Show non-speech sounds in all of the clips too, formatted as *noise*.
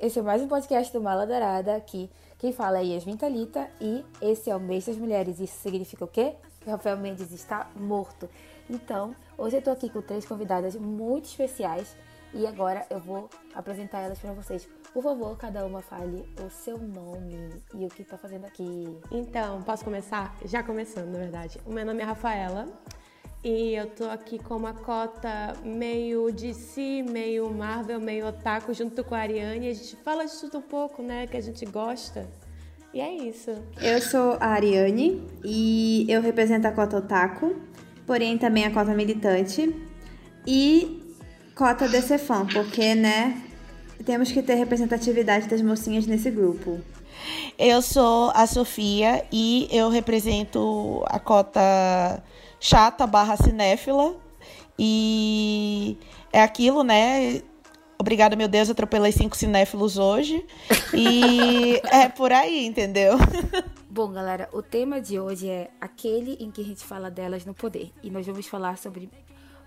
esse é mais um podcast do Mala Dourada aqui. Quem fala é Yasmin Thalita e esse é o mês das mulheres. Isso significa o quê? Que Rafael Mendes está morto. Então, hoje eu tô aqui com três convidadas muito especiais e agora eu vou apresentar elas para vocês. Por favor, cada uma fale o seu nome e o que tá fazendo aqui. Então, posso começar? Já começando, na verdade. O meu nome é Rafaela e eu tô aqui com uma cota meio DC, meio Marvel, meio otaku, junto com a Ariane. A gente fala de tudo um pouco, né? Que a gente gosta. E é isso. Eu sou a Ariane e eu represento a cota otaku, porém também a cota militante e cota DC fã, porque, né, temos que ter representatividade das mocinhas nesse grupo. Eu sou a Sofia e eu represento a cota chata barra cinéfila. E é aquilo, né? Obrigada, meu Deus, atropelei cinco cinéfilos hoje. E é por aí, entendeu? Bom, galera, o tema de hoje é aquele em que a gente fala delas no poder. E nós vamos falar sobre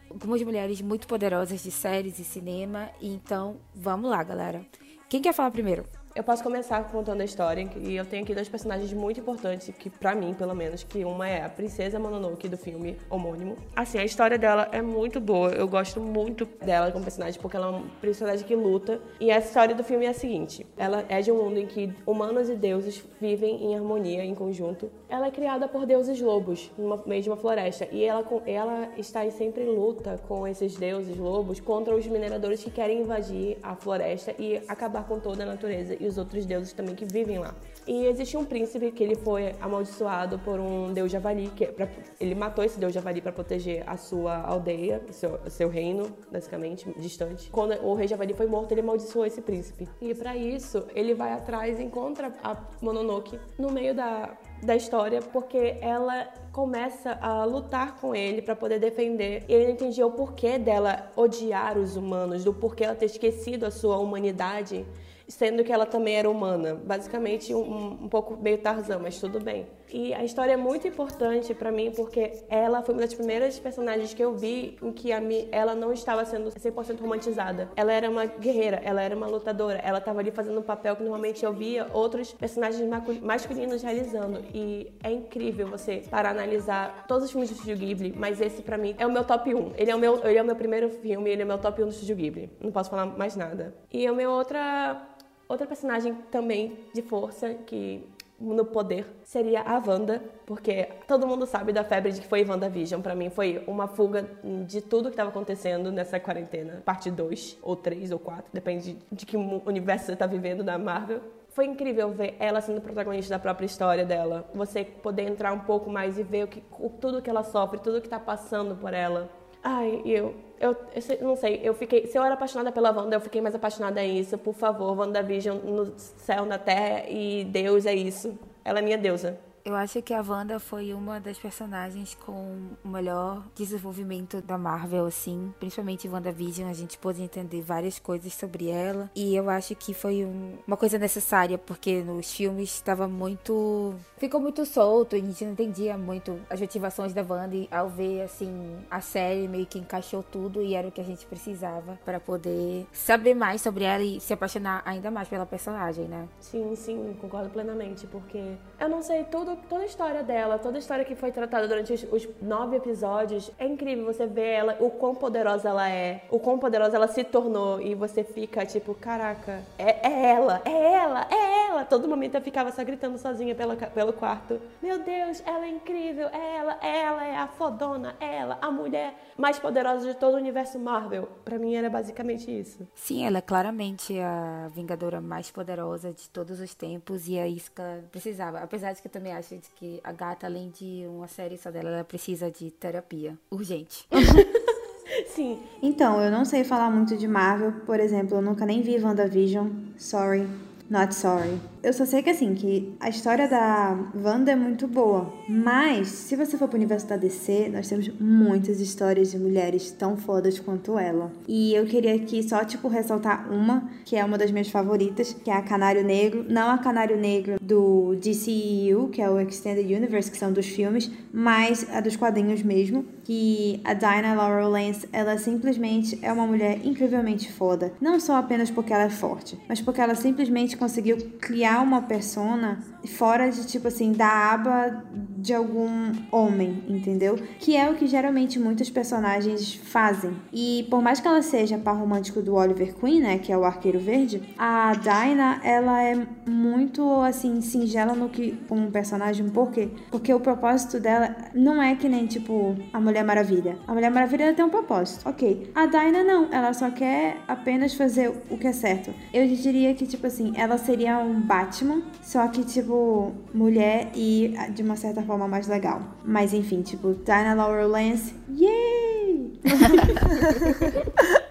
algumas mulheres muito poderosas de séries e cinema. Então, vamos lá, galera. Quem quer falar primeiro? Eu posso começar contando a história, e eu tenho aqui dois personagens muito importantes, que para mim, pelo menos, que uma é a Princesa Mononoke do filme homônimo. Assim, a história dela é muito boa, eu gosto muito dela como personagem, porque ela é uma personagem que luta. E a história do filme é a seguinte, ela é de um mundo em que humanos e deuses vivem em harmonia, em conjunto. Ela é criada por deuses lobos, no meio de uma floresta, e ela, ela está sempre em luta com esses deuses lobos contra os mineradores que querem invadir a floresta e acabar com toda a natureza os outros deuses também que vivem lá. E existe um príncipe que ele foi amaldiçoado por um deus javali, que é pra, ele matou esse deus javali para proteger a sua aldeia, seu, seu reino, basicamente, distante. Quando o rei javali foi morto, ele amaldiçoou esse príncipe. E para isso, ele vai atrás e encontra a Mononoke no meio da, da história, porque ela começa a lutar com ele para poder defender. E ele entendia o porquê dela odiar os humanos, do porquê ela ter esquecido a sua humanidade sendo que ela também era humana. Basicamente, um, um pouco meio Tarzan, mas tudo bem. E a história é muito importante para mim porque ela foi uma das primeiras personagens que eu vi em que a mi, ela não estava sendo 100% romantizada. Ela era uma guerreira, ela era uma lutadora, ela estava ali fazendo um papel que normalmente eu via outros personagens masculinos realizando. E é incrível você para analisar todos os filmes do Studio Ghibli, mas esse para mim é o meu top 1. Ele é o meu, ele é o meu primeiro filme, ele é o meu top 1 do Studio Ghibli. Não posso falar mais nada. E o meu outra Outra personagem também de força que no poder seria a Wanda, porque todo mundo sabe da febre de que foi WandaVision. Para mim foi uma fuga de tudo que estava acontecendo nessa quarentena, parte 2 ou 3 ou 4, depende de que universo você tá vivendo da Marvel. Foi incrível ver ela sendo protagonista da própria história dela. Você poder entrar um pouco mais e ver o que, tudo que ela sofre, tudo que tá passando por ela. Ai, eu eu, eu, não sei, eu fiquei. Se eu era apaixonada pela Wanda, eu fiquei mais apaixonada em isso. Por favor, WandaVision no céu, na terra e Deus é isso. Ela é minha deusa. Eu acho que a Wanda foi uma das personagens com o melhor desenvolvimento da Marvel, assim. Principalmente WandaVision, a gente pôde entender várias coisas sobre ela. E eu acho que foi um, uma coisa necessária, porque nos filmes estava muito. Ficou muito solto, a gente não entendia muito as motivações da Wanda. E ao ver, assim, a série meio que encaixou tudo e era o que a gente precisava para poder saber mais sobre ela e se apaixonar ainda mais pela personagem, né? Sim, sim, concordo plenamente, porque eu não sei tudo toda a história dela, toda a história que foi tratada durante os, os, nove episódios, é incrível você ver ela, o quão poderosa ela é, o quão poderosa ela se tornou e você fica tipo, caraca, é, é ela, é ela, é ela. Todo momento eu ficava só gritando sozinha pelo, pelo quarto. Meu Deus, ela é incrível, é ela, ela é a fodona, é ela, a mulher mais poderosa de todo o universo Marvel. Para mim era basicamente isso. Sim, ela é claramente a Vingadora mais poderosa de todos os tempos e é isso que ela precisava. Apesar de que eu também acho que a gata, além de uma série só dela, ela precisa de terapia urgente. *laughs* Sim. Então, eu não sei falar muito de Marvel, por exemplo, eu nunca nem vi WandaVision, sorry. Not sorry. Eu só sei que assim, que a história da Wanda é muito boa. Mas, se você for pro universo da DC, nós temos muitas histórias de mulheres tão fodas quanto ela. E eu queria aqui só, tipo, ressaltar uma, que é uma das minhas favoritas, que é a Canário Negro. Não a Canário Negro do DCEU, que é o Extended Universe, que são dos filmes, mas a dos quadrinhos mesmo que a Dinah Laurel Lance, ela simplesmente é uma mulher incrivelmente foda. Não só apenas porque ela é forte, mas porque ela simplesmente conseguiu criar uma persona fora de, tipo assim, da aba de algum homem, entendeu? Que é o que geralmente muitos personagens fazem. E por mais que ela seja par romântico do Oliver Queen, né, que é o Arqueiro Verde, a Dinah, ela é muito, assim, singela no que um personagem, por quê? Porque o propósito dela não é que nem, tipo, a Mulher Maravilha. A Mulher Maravilha tem um propósito, ok. A Dinah não, ela só quer apenas fazer o que é certo. Eu diria que, tipo assim, ela seria um Batman, só que, tipo, mulher e de uma certa forma mais legal. Mas enfim, tipo, Dinah Laurel Lance, yay! *laughs*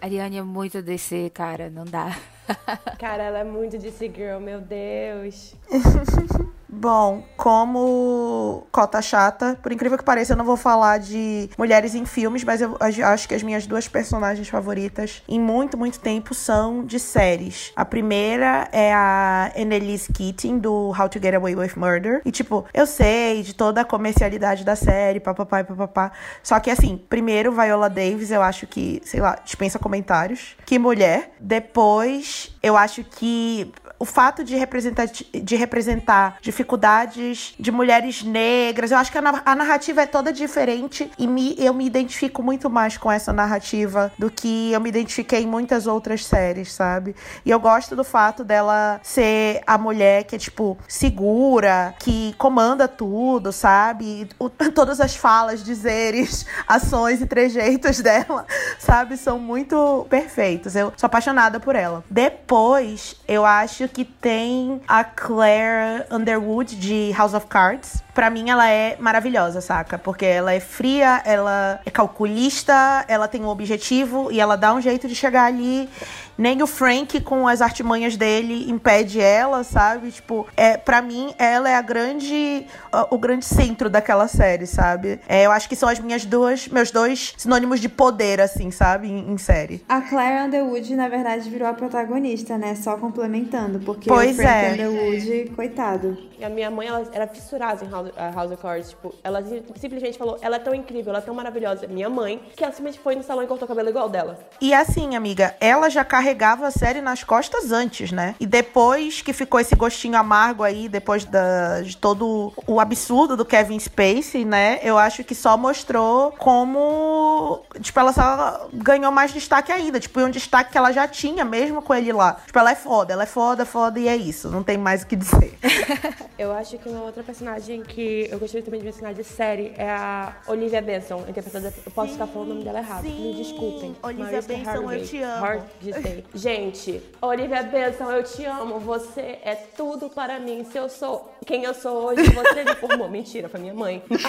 Ariane é muito DC, cara, não dá. Cara, ela é muito DC Girl, meu Deus. *laughs* Bom, como cota chata, por incrível que pareça, eu não vou falar de mulheres em filmes, mas eu acho que as minhas duas personagens favoritas em muito, muito tempo são de séries. A primeira é a Annelise Keating, do How to Get Away with Murder. E, tipo, eu sei de toda a comercialidade da série, papapá e papapá. Só que, assim, primeiro, Viola Davis, eu acho que, sei lá, dispensa comentários. Que mulher. Depois, eu acho que o fato de representar, de representar dificuldades de mulheres negras, eu acho que a, narrativa é toda diferente e me, eu me identifico muito mais com essa narrativa do que eu me identifiquei em muitas outras séries, sabe? E eu gosto do fato dela ser a mulher que é, tipo, segura, que comanda tudo, sabe? O, *laughs* todas as falas, dizeres, *laughs* ações e trejeitos *laughs* dela, sabe? São muito perfeitos. Eu sou apaixonada por ela. Depois, eu acho que tem a Claire Underwood de House of Cards. Pra mim, ela é maravilhosa, saca? Porque ela é fria, ela é calculista, ela tem um objetivo e ela dá um jeito de chegar ali nem o Frank, com as artimanhas dele, impede ela, sabe? Tipo, é, para mim, ela é a grande. o grande centro daquela série, sabe? É, eu acho que são as minhas duas. Meus dois sinônimos de poder, assim, sabe? Em, em série. A Claire Underwood, na verdade, virou a protagonista, né? Só complementando. Porque pois o Frank é. Underwood, coitado. E a minha mãe, ela era fissurada em House, House of Cards. Tipo, ela simplesmente falou: ela é tão incrível, ela é tão maravilhosa. Minha mãe, que ela simplesmente foi no salão e cortou o cabelo igual dela. E assim, amiga, ela já carregava a série nas costas antes, né? E depois que ficou esse gostinho amargo aí, depois da, de todo o absurdo do Kevin Spacey, né? Eu acho que só mostrou como. Tipo, ela só ganhou mais destaque ainda. Tipo, um destaque que ela já tinha mesmo com ele lá. Tipo, ela é foda, ela é foda, foda e é isso. Não tem mais o que dizer. *laughs* eu acho que uma outra personagem que eu gostaria também de mencionar de série é a Olivia Benson, interpretada. Eu posso sim, estar falando o nome dela errado. Sim. Me desculpem. Olivia Benson, eu te amo. Hard Gente, Olivia Benson, eu te amo. Você é tudo para mim. Se eu sou quem eu sou hoje, você me formou. *laughs* Mentira, foi minha mãe. Mas,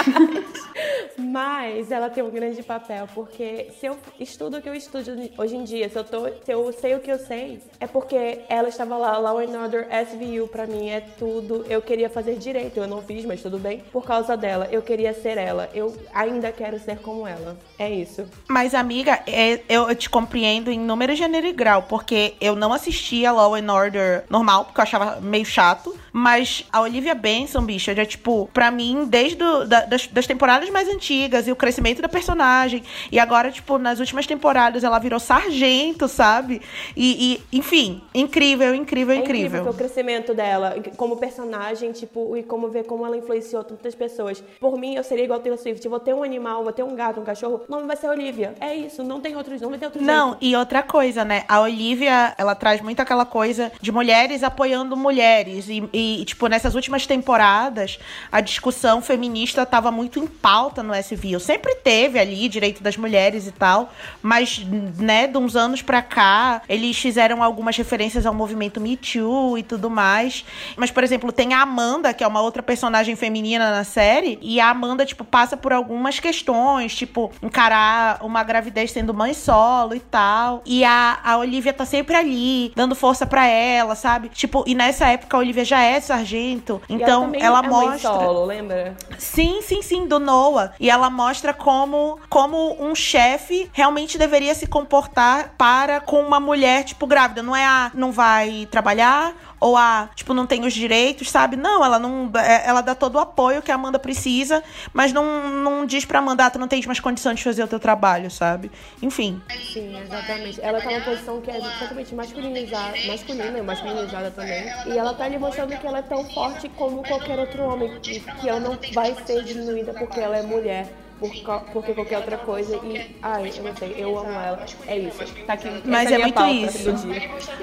*laughs* mas, ela tem um grande papel, porque se eu estudo o que eu estudo hoje em dia, se eu, tô, se eu sei o que eu sei, é porque ela estava lá, Law and Order SVU, pra mim é tudo. Eu queria fazer direito, eu não fiz, mas tudo bem. Por causa dela, eu queria ser ela. Eu ainda quero ser como ela. É isso. Mas, amiga, é, eu te compreendo em número, gênero e grau, porque eu não assistia Law and Order normal, porque eu achava meio chato. Mas a Olivia Benson, bicha, já, tipo, pra mim, desde do, da, das, das temporadas mais antigas e o crescimento da personagem. E agora, tipo, nas últimas temporadas ela virou sargento, sabe? E, e enfim, incrível, incrível, é incrível. incrível o crescimento dela como personagem, tipo, e como ver como ela influenciou tantas pessoas. Por mim, eu seria igual a Taylor Swift. vou ter um animal, vou ter um gato, um cachorro, o nome vai ser Olivia. É isso, não tem outros, não vai ter outro Não, jeito. e outra coisa, né? A Olivia, ela traz muito aquela coisa de mulheres apoiando mulheres. E, e tipo, nessas últimas temporadas, a discussão feminista tava muito em pauta no SVU. Sempre teve ali direito das mulheres e tal, mas, né, de uns anos pra cá, eles fizeram algumas referências ao movimento Me Too e tudo mais. Mas, por exemplo, tem a Amanda, que é uma outra personagem feminina na série, e a Amanda, tipo, passa por algumas questões, tipo, encarar uma gravidez sendo mãe solo e tal. E a, a Olivia tá sempre ali, dando força para ela, sabe? Tipo, e nessa época a Olivia já é sargento, então ela, ela é mostra. Solo, lembra? Sim, sim, sim, do Noah. E ela mostra como, como um chefe realmente deveria se comportar para com uma mulher, tipo, grávida. Não é a não vai trabalhar, ou ah, tipo, não tem os direitos, sabe? Não, ela não. é, Ela dá todo o apoio que a Amanda precisa, mas não, não diz pra Amanda, ah, tu não tens mais condições de fazer o teu trabalho, sabe? Enfim. Sim, exatamente. Ela tá numa posição que é totalmente masculinizada, masculina e masculinizada também. E ela tá ali mostrando que ela é tão forte como qualquer outro homem, que ela não vai ser diminuída porque ela é mulher. Por, porque qualquer outra coisa e ai, eu não sei, eu amo ela. É isso. Tá aqui. Mas é minha muito pauta isso.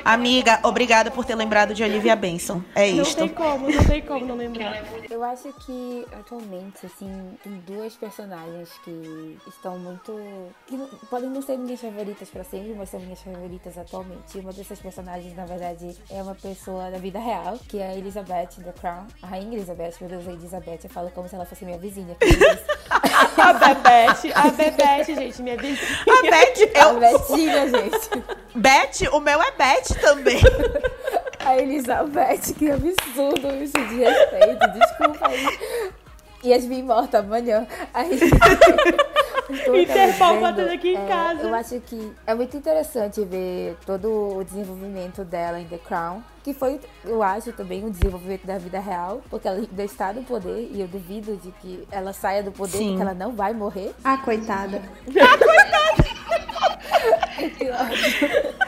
Amiga, obrigada por ter lembrado de Olivia Benson. É Não isto. tem como, não tem como não lembrar. Eu acho que atualmente, assim, tem duas personagens que estão muito. que não- podem não ser minhas favoritas pra sempre, mas são minhas favoritas atualmente. E uma dessas personagens, na verdade, é uma pessoa da vida real, que é a Elizabeth The Crown. A Rainha Elizabeth, meu Deus, a Elizabeth, eu falo como se ela fosse minha vizinha. *laughs* A Bebete, a Bebete, gente, minha vizinha. A Beth, A eu. Betinha, gente. Beth, o meu é Beth também. A Elizabeth, que absurdo isso de respeito, desculpa aí. Yasmin morta amanhã. Aí. *laughs* Interpol batendo aqui em casa. Eu acho que é muito interessante ver todo o desenvolvimento dela em The Crown. Que foi, eu acho, também um desenvolvimento da vida real. Porque ela ainda está no poder. E eu duvido de que ela saia do poder, Sim. porque ela não vai morrer. Ah, coitada. *laughs* *laughs* Que ódio.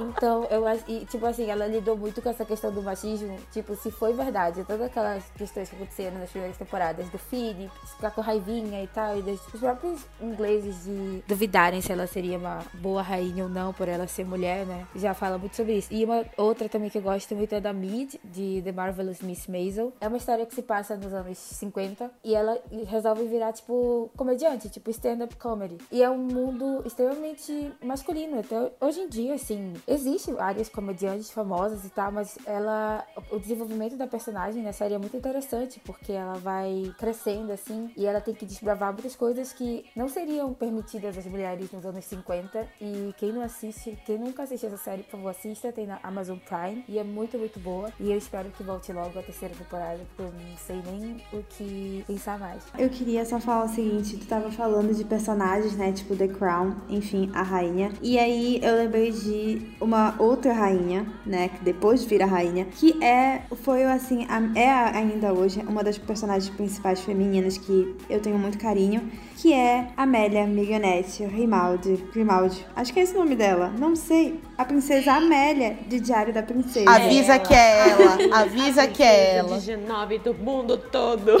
Então, eu acho. E, tipo assim, ela lidou muito com essa questão do machismo. Tipo, se foi verdade, todas aquelas questões que aconteceram nas primeiras temporadas do Philip, ficar com raivinha e tal, e dos, os próprios ingleses de duvidarem se ela seria uma boa rainha ou não, por ela ser mulher, né? Já fala muito sobre isso. E uma outra também que eu gosto muito é da Mid, de The Marvelous Miss Maisel. É uma história que se passa nos anos 50 e ela resolve virar, tipo, comediante, tipo stand-up comedy. E é um mundo extremamente masculino. Até hoje em dia, assim, existe áreas comediantes famosas e tal, mas ela. O desenvolvimento da personagem na série é muito interessante, porque ela vai crescendo, assim, e ela tem que desbravar muitas coisas que não seriam permitidas às mulheres nos anos 50. E quem não assiste, quem nunca assistiu essa série, por favor, assista, tem na Amazon Prime. E é muito, muito boa. E eu espero que volte logo a terceira temporada, porque eu não sei nem o que pensar mais. Eu queria só falar o seguinte, tu tava falando de personagens, né, tipo The Crown, enfim, a rainha. E aí eu lembrei de uma outra rainha, né, que depois vira rainha, que é, foi assim, a- é ainda hoje uma das personagens principais femininas que eu tenho muito carinho, que é Amélia Milionette Grimaldi, Grimaldi. Acho que é esse o nome dela, não sei. A princesa Amélia, de Diário da Princesa. Avisa que é ela. Avisa que é ela. De Genove do mundo todo.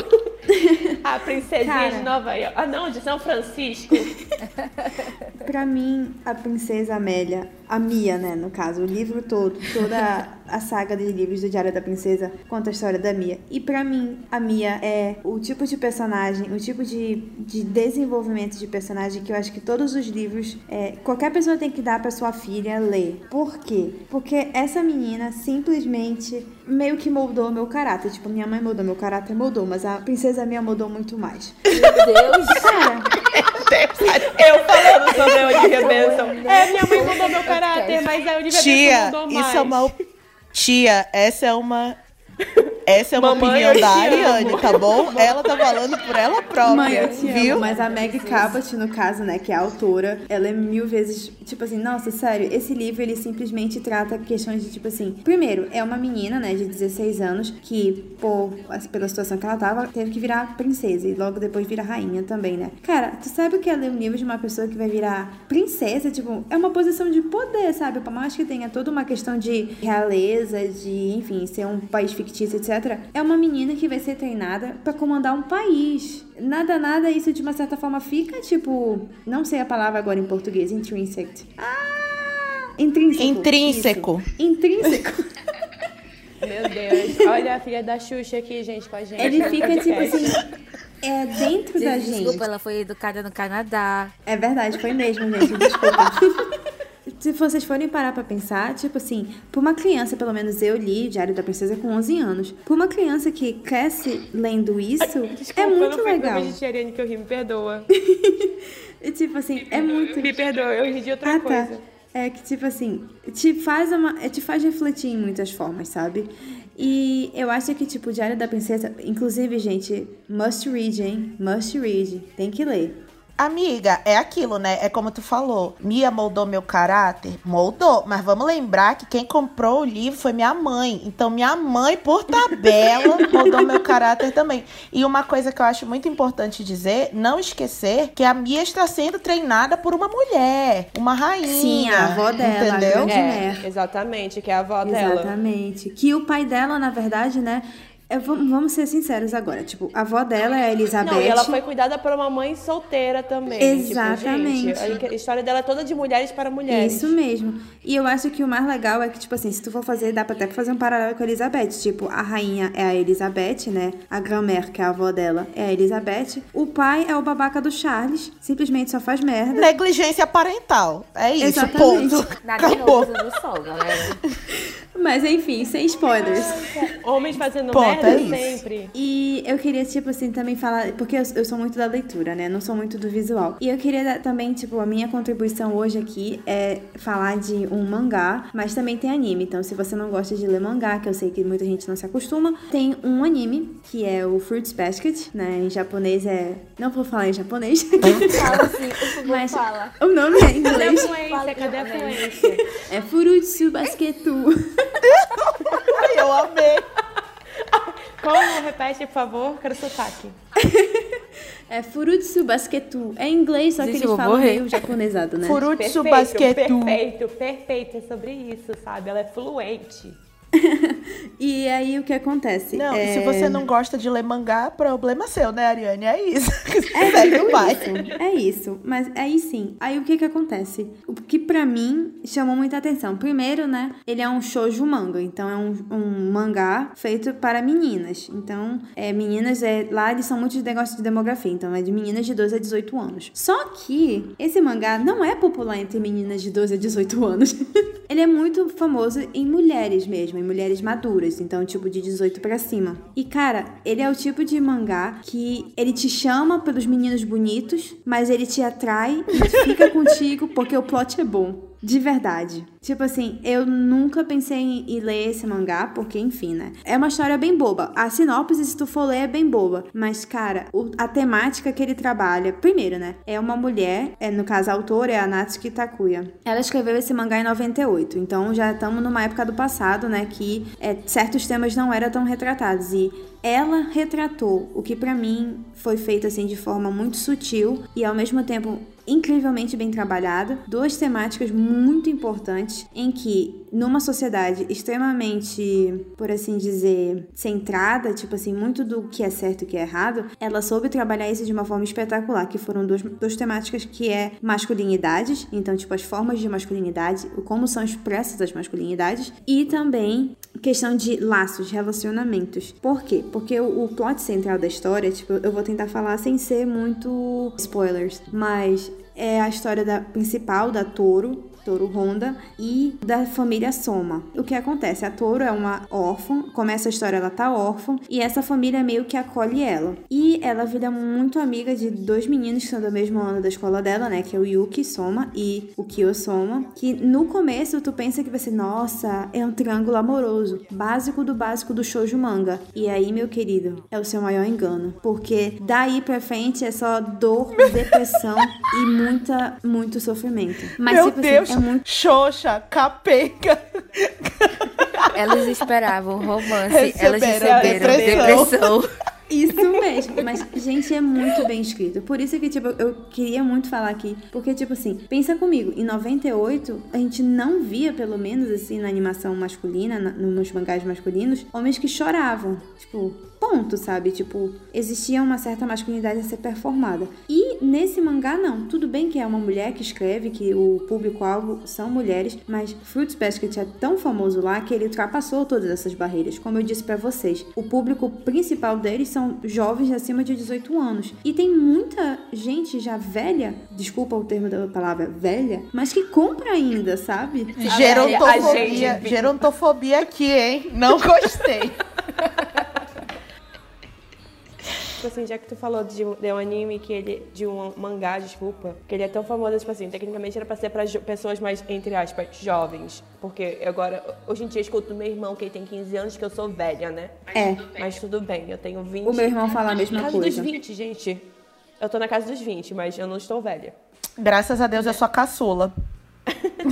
*laughs* A princesinha Cara. de Nova York. Ah, não, de São Francisco. Pra mim, a princesa Amélia, a Mia, né, no caso, o livro todo, toda a saga de livros do Diário da Princesa conta a história da Mia. E pra mim, a Mia é o tipo de personagem, o tipo de, de desenvolvimento de personagem que eu acho que todos os livros, é, qualquer pessoa tem que dar pra sua filha ler. Por quê? Porque essa menina simplesmente meio que moldou meu caráter. Tipo, minha mãe moldou meu caráter, moldou, mas a princesa Mia moldou muito mais. Meu Deus! Cara, *laughs* Eu falando sobre a Olivia Benson. É, minha mãe mudou meu caráter, mas a Olivia Tia, Benson mudou mais. isso é uma. Tia, essa é uma. Essa é uma Mamãe, opinião da Ariane, amo. tá bom? Ela tá falando por ela própria, Mãe, eu te viu? amo, mas a Meg Cabot, no caso, né, que é a autora, ela é mil vezes, tipo assim, nossa, sério, esse livro, ele simplesmente trata questões de, tipo assim, primeiro, é uma menina, né, de 16 anos, que, por, pela situação que ela tava, teve que virar princesa, e logo depois vira rainha também, né. Cara, tu sabe o que é ler um livro de uma pessoa que vai virar princesa? Tipo, é uma posição de poder, sabe? Por mais que tenha toda uma questão de realeza, de, enfim, ser um país fictício, etc. É uma menina que vai ser treinada pra comandar um país. Nada, nada, isso de uma certa forma fica, tipo, não sei a palavra agora em português, intrinsic. Ah! Intrínseco. Intrínseco. isso. Intrínseco. *laughs* Meu Deus. Olha a filha da Xuxa aqui, gente, com a gente. Ele fica, tipo assim, é dentro da Gente, gente. desculpa, ela foi educada no Canadá. É verdade, foi mesmo, gente. Desculpa. *laughs* Se vocês forem parar pra pensar, tipo assim, pra uma criança, pelo menos eu li Diário da Princesa com 11 anos. Pra uma criança que cresce lendo isso, Desculpa, é muito não legal. Eu Ariane que eu ri, me perdoa. *laughs* E, tipo assim, é muito. Me perdoa, eu ri de outra Ah, tá. coisa. É que, tipo assim, te faz, uma, é, te faz refletir em muitas formas, sabe? E eu acho que, tipo, Diário da Princesa, inclusive, gente, must read, hein? Must read. Tem que ler. Amiga, é aquilo, né? É como tu falou. Mia moldou meu caráter? Moldou. Mas vamos lembrar que quem comprou o livro foi minha mãe. Então, minha mãe, por tabela, *laughs* moldou meu caráter também. E uma coisa que eu acho muito importante dizer, não esquecer que a Mia está sendo treinada por uma mulher, uma rainha. Sim, a avó dela, entendeu? grande É, exatamente, que é a avó dela. Exatamente. Que o pai dela, na verdade, né? É- vamos ser sinceros agora. Tipo, a avó dela é a Elizabeth. Não, e ela foi cuidada por uma mãe solteira também. Exatamente. Tipo, gente, a história dela é toda de mulheres para mulheres. Isso mesmo. E eu acho que o mais legal é que, tipo assim, se tu for fazer, dá pra até fazer um paralelo com a Elizabeth. Tipo, a rainha é a Elizabeth, né? A grand-mère, que é a avó dela, é a Elizabeth. O pai é o babaca do Charles, simplesmente só faz merda. Negligência parental. É isso, Exatamente. ponto. Acabou. novo do sol, galera. *laughs* Mas enfim, sem spoilers. Homens fazendo Ponto, merda é sempre. E eu queria, tipo assim, também falar, porque eu, eu sou muito da leitura, né? Não sou muito do visual. E eu queria dar também, tipo, a minha contribuição hoje aqui é falar de um mangá, mas também tem anime. Então, se você não gosta de ler mangá, que eu sei que muita gente não se acostuma, tem um anime, que é o Fruits Basket, né? Em japonês é. Não vou falar em japonês. Fala assim, favor, *laughs* Mas fala. o nome é em Cadê a inglês. fluência? Cadê a fluência? É Furutsu Basketu. *laughs* Eu amei. *laughs* Como? Repete, por favor. Quero sotaque. *laughs* É Furutsu Basketu. É em inglês, só que eles falam meio japonesado, né? Furutsu Perfeito, basquetu. perfeito, perfeito. É sobre isso, sabe? Ela é fluente. *laughs* E aí o que acontece? Não, é... se você não gosta de ler mangá, problema seu, né, Ariane? É isso. Segue o pai. Isso, é isso. Mas aí sim. Aí o que que acontece? O que pra mim chamou muita atenção. Primeiro, né? Ele é um shoujo manga. Então é um, um mangá feito para meninas. Então, é, meninas, é, lá eles são muito de negócio de demografia. Então é de meninas de 12 a 18 anos. Só que esse mangá não é popular entre meninas de 12 a 18 anos. *laughs* ele é muito famoso em mulheres mesmo, em mulheres maduras. Então, tipo, de 18 pra cima. E, cara, ele é o tipo de mangá que ele te chama pelos meninos bonitos, mas ele te atrai e fica *laughs* contigo porque o plot é bom. De verdade. Tipo assim, eu nunca pensei em, ler esse mangá, porque, enfim, né? É uma história bem boba. A sinopse, se tu for ler, é bem boba. Mas, cara, o- a temática que ele trabalha, primeiro, né? É uma mulher, é, no caso, a autora é a Natsuki Takuya. Ela escreveu esse mangá em 98. Então já estamos numa época do passado, né? Que é, certos temas não eram tão retratados. E ela retratou o que pra mim foi feito assim de forma muito sutil e ao mesmo tempo incrivelmente bem trabalhada, duas temáticas muito importantes em que numa sociedade extremamente, por assim dizer, centrada, tipo assim, muito do que é certo e o que é errado, ela soube trabalhar isso de uma forma espetacular, que foram duas, duas temáticas que é masculinidades, então tipo as formas de masculinidade, como são expressas as masculinidades e também questão de laços, relacionamentos. Por quê? Porque o, o plot central da história, tipo, eu vou tentar falar sem ser muito spoilers, mas é a história da principal da Toro, Toro Honda e da família Soma. O que acontece? A Toro é uma órfã, começa a história, ela tá órfã, e essa família meio que acolhe ela. E ela vira muito amiga de dois meninos que são do mesmo ano da escola dela, né? Que é o Yuki Soma e o Kyo Soma. Que no começo tu pensa que vai ser, nossa, é um triângulo amoroso. Básico do básico do shoujo manga. E aí, meu querido, é o seu maior engano. Porque daí pra frente é só dor, *laughs* depressão e muita, muito sofrimento. Mas, Meu tipo Deus, assim, é muito Xoxa, capenga. Elas esperavam romance, elas Receberam receberam depressão. depressão. Isso mesmo. Mas, gente, é muito bem escrito. Por isso que, tipo, eu queria muito falar aqui. Porque, tipo assim, pensa comigo, em 98, a gente não via, pelo menos, assim, na animação masculina, na, nos mangás masculinos, homens que choravam. Tipo, ponto, sabe? Tipo, existia uma certa masculinidade a ser performada. E nesse mangá, não. Tudo bem que é uma mulher que escreve, que o público-alvo são mulheres, mas Fruits Basket é tão famoso lá que ele ultrapassou todas essas barreiras. Como eu disse pra vocês, o público principal deles são jovens acima de 18 anos. E tem muita gente já velha, desculpa o termo da palavra velha, mas que compra ainda, sabe? Gerontofobia. Gerontofobia aqui, hein? Não gostei. *laughs* Tipo assim, já que tu falou de, um- de um anime que ele. de um mangá, desculpa, que ele é tão famoso, tipo assim, tecnicamente era pra ser pra pessoas mais, entre aspas, jovens. Porque agora, hoje em dia, eu escuto meu irmão, que ele tem 15 anos, que eu sou velha, né? É. Mas tudo bem, eu tenho 20. O meu irmão fala a mesma Casa coisa. dos 20, gente. Eu tô na casa dos 20, mas eu não estou velha. Graças a Deus é sua caçula. *laughs*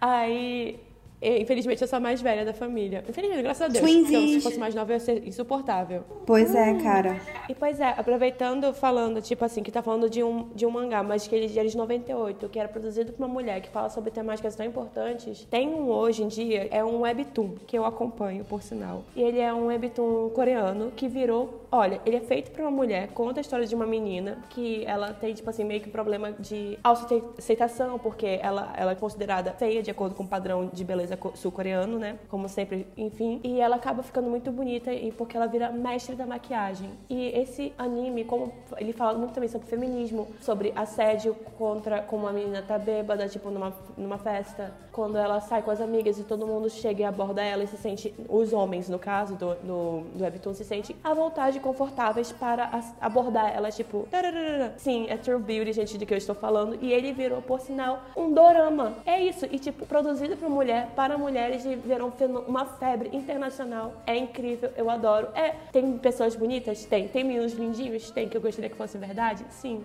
Aí, infelizmente, eu sou a mais velha da família. Infelizmente, graças a Deus. Twinsies. Se fosse mais nova, eu ia ser insuportável. Pois é, cara. E pois é, aproveitando, falando, tipo assim, que tá falando de um, de um mangá, mas que ele é de 98, que era produzido por uma mulher que fala sobre temáticas tão importantes. Tem um hoje em dia, é um webtoon, que eu acompanho, por sinal. E ele é um webtoon coreano que virou. Olha, ele é feito pra uma mulher, conta a história de uma menina que ela tem, tipo assim, meio que um problema de autoaceitação, porque ela, ela é considerada feia de acordo com o padrão de beleza co- sul-coreano, né? Como sempre, enfim. E ela acaba ficando muito bonita e porque ela vira mestre da maquiagem. E esse anime, como ele fala muito também sobre feminismo, sobre assédio contra como a menina tá bêbada, tipo, numa, numa festa, quando ela sai com as amigas e todo mundo chega e aborda ela e se sente, os homens, no caso do, do, do Webtoon, se sentem à vontade, confortáveis para abordar ela, tipo, tararara. sim, é True Beauty, gente, de que eu estou falando. E ele virou, por sinal, um dorama. É isso. E, tipo, produzido por mulher, para mulheres, virou um uma febre internacional. É incrível, eu adoro. É, tem pessoas bonitas? Tem. Tem meninos lindinhos? Tem, que eu gostaria que fosse verdade? Sim.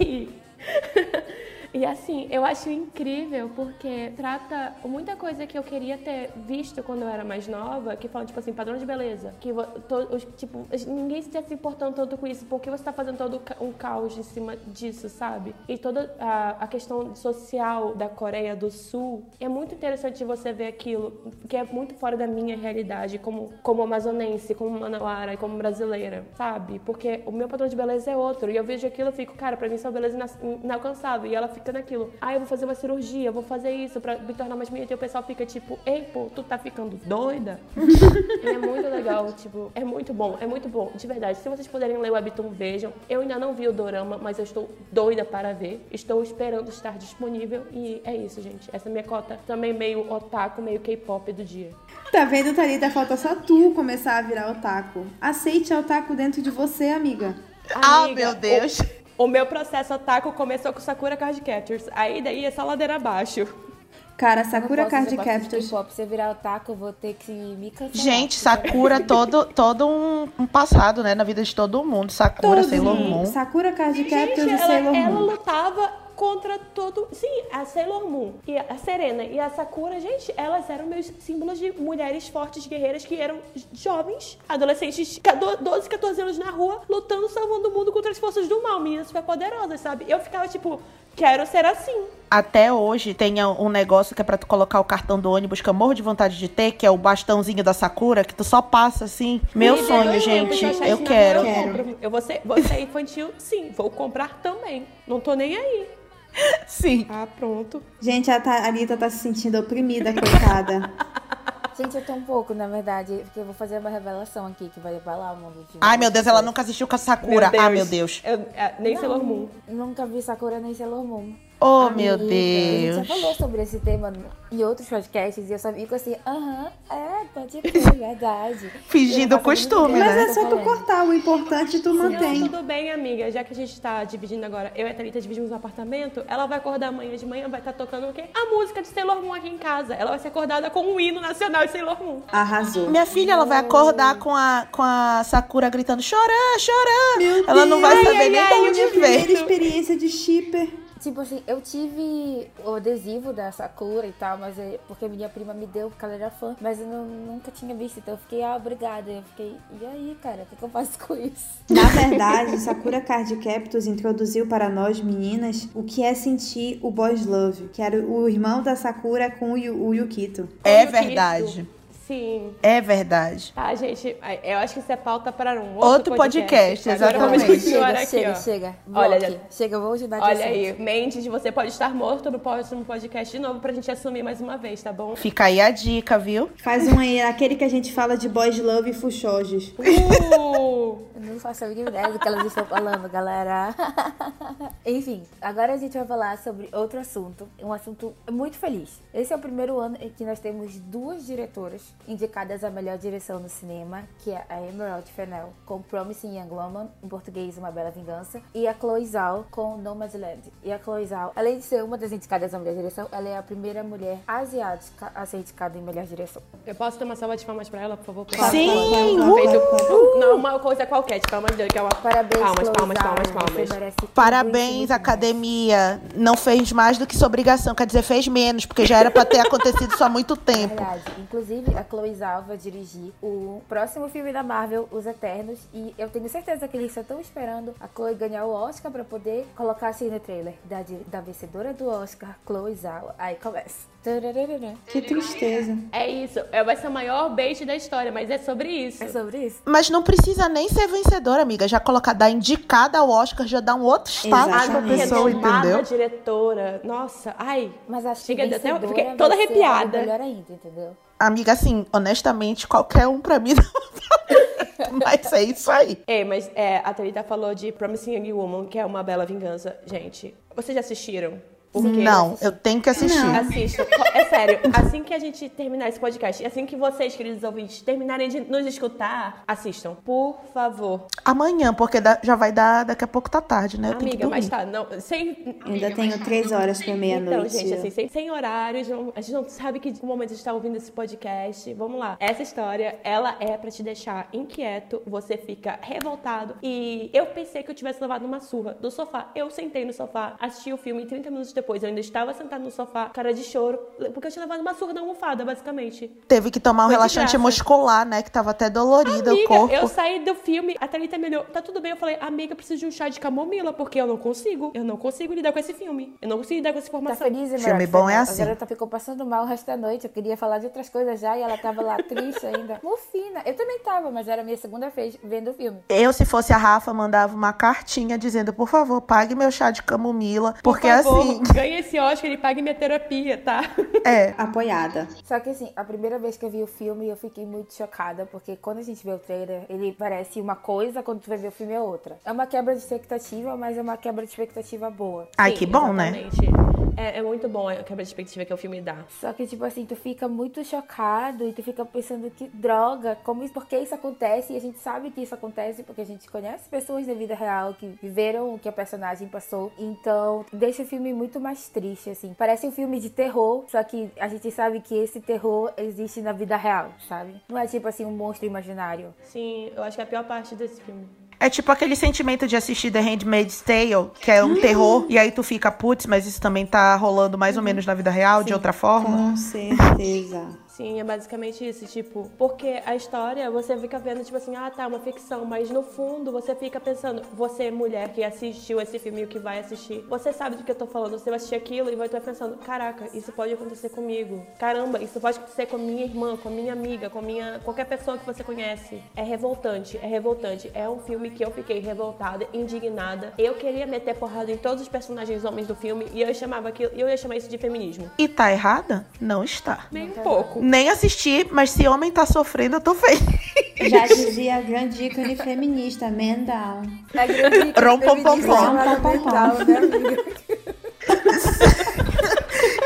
*laughs* E- assim, eu acho incrível porque trata muita coisa que eu queria ter visto quando eu era mais nova, que fala, tipo assim, padrão de beleza. Que, to- tipo, ninguém está se importando tanto com isso, porque você está fazendo todo um caos em cima disso, sabe? E toda a, a questão social da Coreia do Sul, é muito interessante você ver aquilo, que é muito fora da minha realidade, como, como amazonense, como manauara e como brasileira, sabe? Porque o meu padrão de beleza é outro, e eu vejo aquilo e fico, cara, pra mim é uma beleza ina- inalcançável, e ela fica naquilo, ah, eu vou fazer uma cirurgia, eu vou fazer isso pra me tornar mais bonita, e o pessoal fica tipo, ei, pô, tu tá ficando doida? e *laughs* é muito legal, tipo, é muito bom, é muito bom, de verdade. Se vocês puderem ler o Webtoon, vejam. Eu ainda não vi o Dorama, mas eu estou doida para ver. Estou esperando estar disponível, e é isso, gente. Essa é minha cota também meio otaku, meio K-pop do dia. Tá vendo, Thalita? Falta só tu começar a virar otaku. Aceite a otaku dentro de você, amiga. Ah, Amiga, meu Deus. O, o meu processo otaku começou com Sakura Card Captors. Aí daí é só ladeira abaixo. Cara, Sakura Card Captors. K-pop. Se eu virar otaku, eu vou ter que me cancelar. Gente, Sakura, todo, todo um, um passado, né? Na vida de todo mundo. Sakura, Todos, Sailor? Moon. Sakura Card Gente, Captors e ela, Sailor ela Moon. lutava contra todo. Sim, a Sailor Moon e a Serena e a Sakura, gente, elas eram meus símbolos de mulheres fortes, guerreiras que eram jovens, adolescentes, ca- do- 12, 14 anos na rua, lutando, salvando o mundo contra as forças do mal, meninas super poderosas, sabe? Eu ficava tipo, quero ser assim. Até hoje tem um negócio que é pra tu colocar o cartão do ônibus que eu morro de vontade de ter, que é o bastãozinho da Sakura, que tu só passa assim. Meu Me sonho, tempos, gente. Eu na quero. Eu, compro. eu vou ser, vou ser infantil, sim, vou comprar também. Não tô nem aí. Sim. Ah, pronto. Gente, a Thalita tá se sentindo oprimida, coitada. *laughs* Gente, eu tô um pouco, na verdade, porque eu vou fazer uma revelação aqui que vai abalar o mundo de Ai, meu Deus, ela nunca assistiu com a Sakura. Ah, meu Deus. Eu, é, nem Sailor Moon. Nunca vi Sakura nem Sailor Moon. Oh, meu Amiga, A gente já Deus. falou sobre esse tema em outros podcasts e eu só fico assim, aham, é, pode ser, verdade. *laughs* Fingindo não faço costume, ideia Mas é só tu cortar, o importante tu Não, mantém. tudo bem, amiga. Já que a gente tá dividindo agora, eu e a Thalita dividimos um apartamento, ela vai acordar amanhã de manhã, vai estar tocando o quê? A música de Sailor Moon aqui em casa. Ela vai ser acordada com o hino nacional de Sailor Moon. Arrasou. Minha filha, ela vai acordar com a, com a Sakura gritando chorã, chorã. ela não vai Deus. saber Ai, nem ai, de onde Minha primeira experiência de shipper. Tipo assim, eu tive o adesivo da Sakura e tal, mas é porque minha prima me deu porque ela era fã, mas eu não- nunca tinha visto, então eu fiquei, ah, obrigada. Eu fiquei, e aí, cara, o que, que eu faço com isso? *laughs* Na verdade, Sakura Card Captors introduziu para nós meninas o que é sentir o boys love, que era o irmão da Sakura com o, Yu- o Yukito. É verdade. Sim. É verdade. Tá, gente, eu acho que isso é pauta para um outro, Outro podcast, Agora vamos exatamente. continuar chega, aqui, chega, ó. chega. Olha, já- Chega, eu vou ajudar de Olha aí, Mendes, você pode estar morto no próximo podcast de novo pra gente assumir mais uma vez, tá bom? Fica aí a dica, viu? Faz um aí, aquele que a gente fala de boys love e fuxojos. *laughs* Uh! Eu não faço a mínima ideia do que elas estão falando, galera. *laughs* Enfim, agora a gente vai falar sobre outro assunto. Um assunto muito feliz. Esse é o primeiro ano em que nós temos duas diretoras indicadas à melhor direção no cinema, que é a Emerald Fennell com Promising Young Woman, em português Uma Bela Vingança, e a Chloe Zhao com Nomadland. E a Chloe Zhao, além de ser uma das indicadas à melhor direção, ela é a primeira mulher asiática a ser indicada em melhor direção. Eu posso ter uma salva de palmas pra ela, por favor? Sim, Feito- Não, uma coisa qualquer, tipo, de que é uma... Parabéns, palmas, Chloe palmas, Zhao, palmas, palmas. tudo Parabéns, academia. Não fez mais do que sua obrigação, quer dizer, fez menos, porque já era pra ter acontecido isso há muito tempo. Verdade. Inclusive, a Chloe Zhao vai dirigir o próximo filme da Marvel, Os Eternos, e eu tenho certeza que eles só estão esperando a Chloe ganhar o Oscar pra poder colocar assim no trailer da, da vencedora do Oscar, Chloe Zhao. Aí começa. Que tristeza. É isso, é, vai ser o maior bait da história, mas é sobre isso. É sobre isso? Mas não precisa nem ser vencedora, amiga. Já colocar, dar indicada ao Oscar, já dá um outro status pra pessoa, entendeu? diretora, nossa, ai, Mas acho que Chega até- vencedora fiquei toda ser arrepiada. melhor ainda, entendeu? Amiga, assim, honestamente, qualquer um pra mim *laughs* não Mas é isso aí. Ei, mas é, a Thalita falou de Promising Young Woman, que é uma bela vingança. Gente, vocês já assistiram? Porque Não, eu tenho que assistir. Não. Assistam. É sério, assim que a gente terminar esse podcast, assim que vocês, queridos ouvintes, terminarem de nos escutar, assistam. Por favor. Amanhã, porque dá- já vai dar, daqui a pouco tá tarde, né? Eu tenho que Amiga, mas tá, não, sem... Ainda tenho três horas pra Então, meia-noite. gente, assim, sem, sem horários, não- a gente não sabe que momento está ouvindo esse podcast. Vamos lá. Essa história, ela é pra te deixar inquieto, você fica revoltado. E eu pensei que eu tivesse levado uma surra do sofá. Eu sentei no sofá, assisti o filme e 30 minutos depois eu ainda estava sentado no sofá, cara de choro, porque eu tinha levado uma surra na almofada, basicamente. Teve que tomar um Foi relaxante muscular, né? Que tava até dolorido o Amiga, corpo. eu saí do filme, a Thalita me olhou, tá tudo bem? Eu falei, amiga, eu preciso de um chá de camomila, porque eu não consigo. Eu não consigo lidar com esse filme. Eu não consigo lidar com essa Tá informação. feliz, Filme bom é A assim. garota ficou passando mal o resto da noite. Eu queria falar de outras coisas já e ela tava lá triste ainda. *laughs* Mofina. Eu também tava, mas era a minha segunda vez vendo o filme. Eu, se fosse a Rafa, mandava uma cartinha dizendo, por favor, pague meu chá de camomila. Por Porque favor, assim, ganhe esse Oscar e pague minha terapia, tá? é. *laughs* Apoiada. Só que assim, a primeira vez que eu vi o filme, eu fiquei muito chocada, porque quando a gente vê o trailer, ele parece uma coisa, quando tu vai ver o filme é outra. É uma quebra de expectativa, mas é uma quebra de expectativa boa. Ai, Sim, que bom, né? exatamente. É, é muito bom a quebra de expectativa que o filme dá. Só que, tipo assim, tu fica muito chocado e tu fica pensando que droga, como isso, por que isso acontece? E a gente sabe que isso acontece porque a gente conhece pessoas da vida real que viveram o que a personagem passou. Então, deixa o filme muito mais triste, assim. Parece um filme de terror, só que a gente sabe que esse terror existe na vida real, sabe? Não é tipo assim um monstro imaginário. Sim, eu acho que é a pior parte desse filme. É tipo aquele sentimento de assistir The Handmaid's Tale, que é um terror, e aí tu fica, putz, mas isso também tá rolando mais ou menos na vida real, de outra forma. Com certeza. Sim, é basicamente isso, tipo, porque a história você fica vendo, tipo assim, ah, tá, uma ficção, mas no fundo você fica pensando, você, mulher que assistiu esse filme e o que vai assistir, você sabe do que eu tô falando, você vai assistir aquilo e vai estar pensando, caraca, isso pode acontecer comigo. Caramba, isso pode acontecer com a minha irmã, com a minha amiga, com a minha. qualquer pessoa que você conhece. É revoltante, é revoltante. É um filme que eu fiquei revoltada, indignada. Eu queria meter porrada em todos os personagens homens do filme e eu chamava aquilo, eu ia chamar isso de feminismo. E tá errada? Não está. Nem um pouco. Nem assisti, mas se homem tá sofrendo, eu tô feliz. Já dizia a grande ícone feminista, down. É grande Rom, pom, pom, feminista pom. né, amiga? *laughs*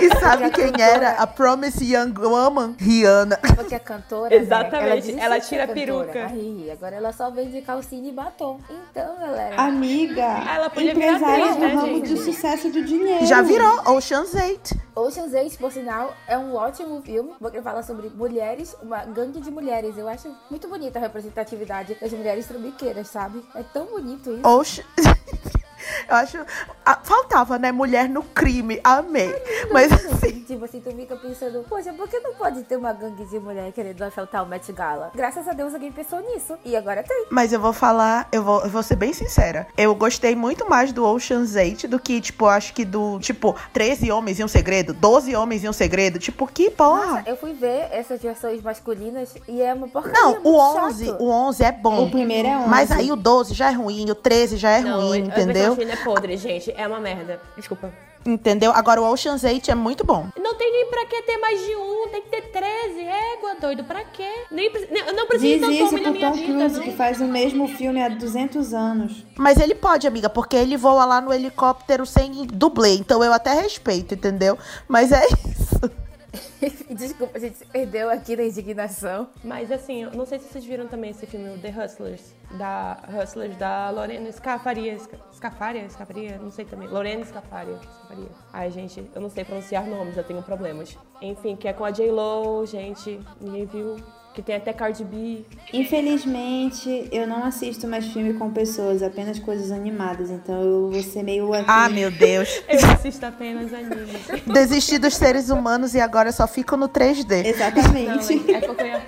E sabe quem era? A Promise Young Woman? Rihanna. Porque a cantora, Exatamente, né, ela ser tira a cantora. peruca. Aí, agora ela só vende calcinha e batom. Então, galera, Amiga, Ela podia virar empresária atriz, do né, ramo de sucesso do dinheiro. Já virou Ocean's 8. Ocean's 8, por sinal, é um ótimo filme, porque fala sobre mulheres, uma gangue de mulheres. Eu acho muito bonita a representatividade das mulheres trambiqueiras, sabe? É tão bonito isso. Ocean... *laughs* Eu acho... ah, faltava, né? Mulher no crime. Amei. Mas assim... *laughs* Tipo assim, tu fica pensando, poxa, por que não pode ter uma gangue de mulher querendo assaltar o Met Gala? Graças a Deus alguém pensou nisso. E agora tem. Mas eu vou falar, eu vou, eu vou ser bem sincera. Eu gostei muito mais do Ocean's 8 do que, tipo, acho que do, tipo, 13 homens e um segredo, 12 homens e um segredo. Tipo, que porra. Eu fui ver essas versões masculinas e é uma porcaria. Não, o 11, chato. o 11 é bom. O primeiro é 11. Mas aí o 12 já é ruim, o 13 já é ruim, a entendeu? Versão é podre, gente. É uma merda. Desculpa. Entendeu? Agora o Ocean's 8 é muito bom. Não tem nem pra que ter mais de um, tem que ter 13. Égua, doido, pra quê? Nem, eu não preciso Diz de tanto isso pro Tom Cruise, que faz o mesmo filme há 200 anos. Mas ele pode, amiga, porque ele voa lá no helicóptero sem dublê. Então eu até respeito, entendeu? Mas é *laughs* isso. *laughs* Desculpa, a gente se perdeu aqui na indignação. Mas assim, não sei se vocês viram também esse filme, The Hustlers. Da Hustlers, da Lorena Scafaria. Sca- Scafaria? Scafaria? Não sei também. Lorena Scafaria. Scafaria. Ai, gente, eu não sei pronunciar nomes, eu tenho problemas. Enfim, que é com a J-Lo, gente. Ninguém viu. Que tem até Cardi B. Infelizmente, eu não assisto mais filme com pessoas, apenas coisas animadas. Então eu vou ser meio. Aqui. Ah, meu Deus. *laughs* eu assisto apenas anime. Desisti dos seres humanos e agora só fico no 3D. Exatamente. Não, é porque eu ia...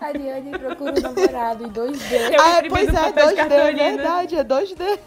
Ariane procura um namorado em 2D. ah, pois é, 2D, é verdade, é 2D.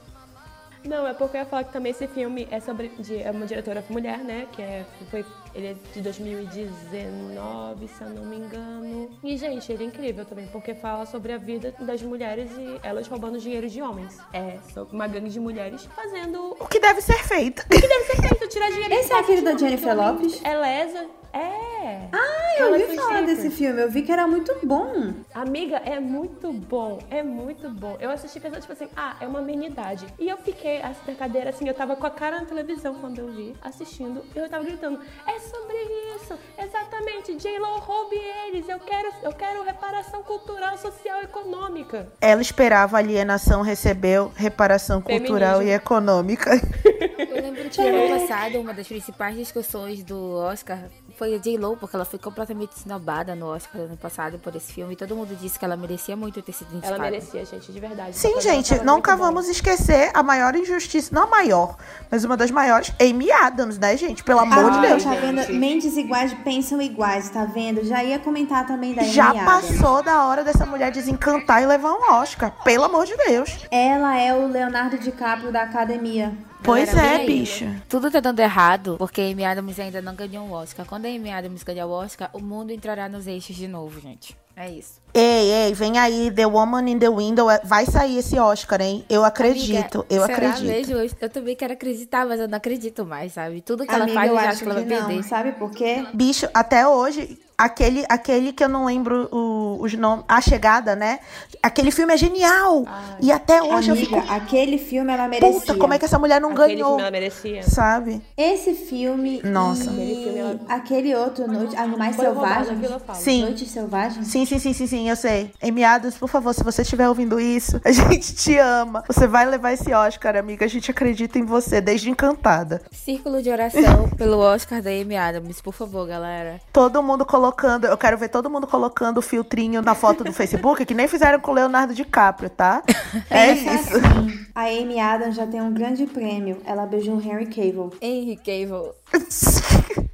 Não, é porque eu ia falar que também esse filme é sobre de, é uma diretora mulher, né? Que é, foi, ele é de 2019, se eu não me engano. E, gente, ele é incrível também, porque fala sobre a vida das mulheres e elas roubando dinheiro de homens. É, uma gangue de mulheres fazendo. O que deve ser feito. O que deve ser feito, tirar dinheiro Esse é aquele da Jennifer Lopes? É lesa. É. Ah, eu ouvi falar desse filme. Eu vi que era muito bom. Amiga, é muito bom. É muito bom. Eu assisti pensando, tipo assim, ah, é uma amenidade. E eu fiquei assim, na cadeira, assim, eu tava com a cara na televisão quando eu vi, assistindo. E eu tava gritando, é sobre isso. Exatamente. J-Lo roube eles. Eu quero, eu quero reparação cultural, social e econômica. Ela esperava alienação, recebeu reparação cultural Feminismo. e econômica. *laughs* Eu lembro que ano passado, uma das principais discussões do Oscar foi a J-Lo, porque ela foi completamente esnobada no Oscar ano passado por esse filme. E todo mundo disse que ela merecia muito ter sido indicada. Ela merecia, gente, de verdade. Sim, gente, nunca vamos esquecer a maior injustiça, não a maior, mas uma das maiores, Amy Adams, né, gente? Pelo amor de Deus. Tá vendo? Mentes iguais pensam iguais, tá vendo? Já ia comentar também da Amy Já Adams. passou da hora dessa mulher desencantar e levar um Oscar, pelo amor de Deus. Ela é o Leonardo DiCaprio da academia. Pois é, bicho. Tudo tá dando errado, porque Amy Adams ainda não ganhou um Oscar. Quando a Amy Adams ganhar o Oscar, o mundo entrará nos eixos de novo, gente. É isso. Ei, ei, vem aí, The Woman in the Window. É, vai sair esse Oscar, hein? Eu acredito, Amiga, eu será acredito. Mesmo? Eu, também quero acreditar, mas eu não acredito mais, sabe? Tudo que Amiga, ela faz, eu, eu acho que ela vai perder. Sabe por quê? Bicho, até hoje, aquele, aquele que eu não lembro o, os nomes. A Chegada, né? Aquele filme é genial. Ai, e até hoje amiga, eu fico. aquele filme ela merecia. Puta, como é que essa mulher não aquele ganhou? Filme ela merecia. Sabe? Esse filme. Nossa. E aquele, filme ela... aquele outro, Noite, Animais Foi Selvagens. Sim. Noites Selvagens. Sim, sim, sim, sim, sim, eu sei. Emiados, por favor, se você estiver ouvindo isso, *laughs* a gente te ama. Você vai levar esse Oscar, amiga. A gente acredita em você, desde encantada. Círculo de oração pelo Oscar da Amy Adams, por favor, galera. Todo mundo colocando, eu quero ver todo mundo colocando o filtrinho na foto do Facebook, que nem fizeram com o Leonardo DiCaprio, tá? *laughs* É isso. Assim, a Amy Adams já tem um grande prêmio. Ela beijou Henry Cavill. Henry Cavill. *laughs*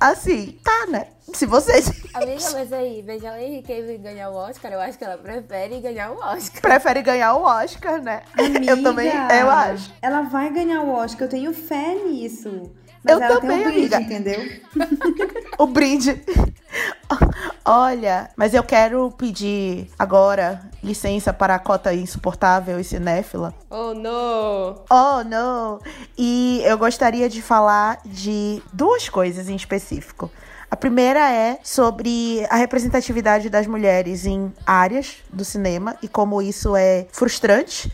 assim, tá, né? Se vocês. Amiga, mas aí, beijar o Henry Cavill ganhar o Oscar, eu acho que ela prefere ganhar o Oscar. Prefere ganhar o Oscar, né? Amiga, eu também, eu acho. Ela vai ganhar o Oscar, eu tenho fé nisso. Mas eu ela também, tem um brinde, amiga. entendeu? *laughs* o brinde. Olha, mas eu quero pedir agora licença para a cota insuportável e cinéfila. Oh, não! Oh, não! E eu gostaria de falar de duas coisas em específico. A primeira é sobre a representatividade das mulheres em áreas do cinema e como isso é frustrante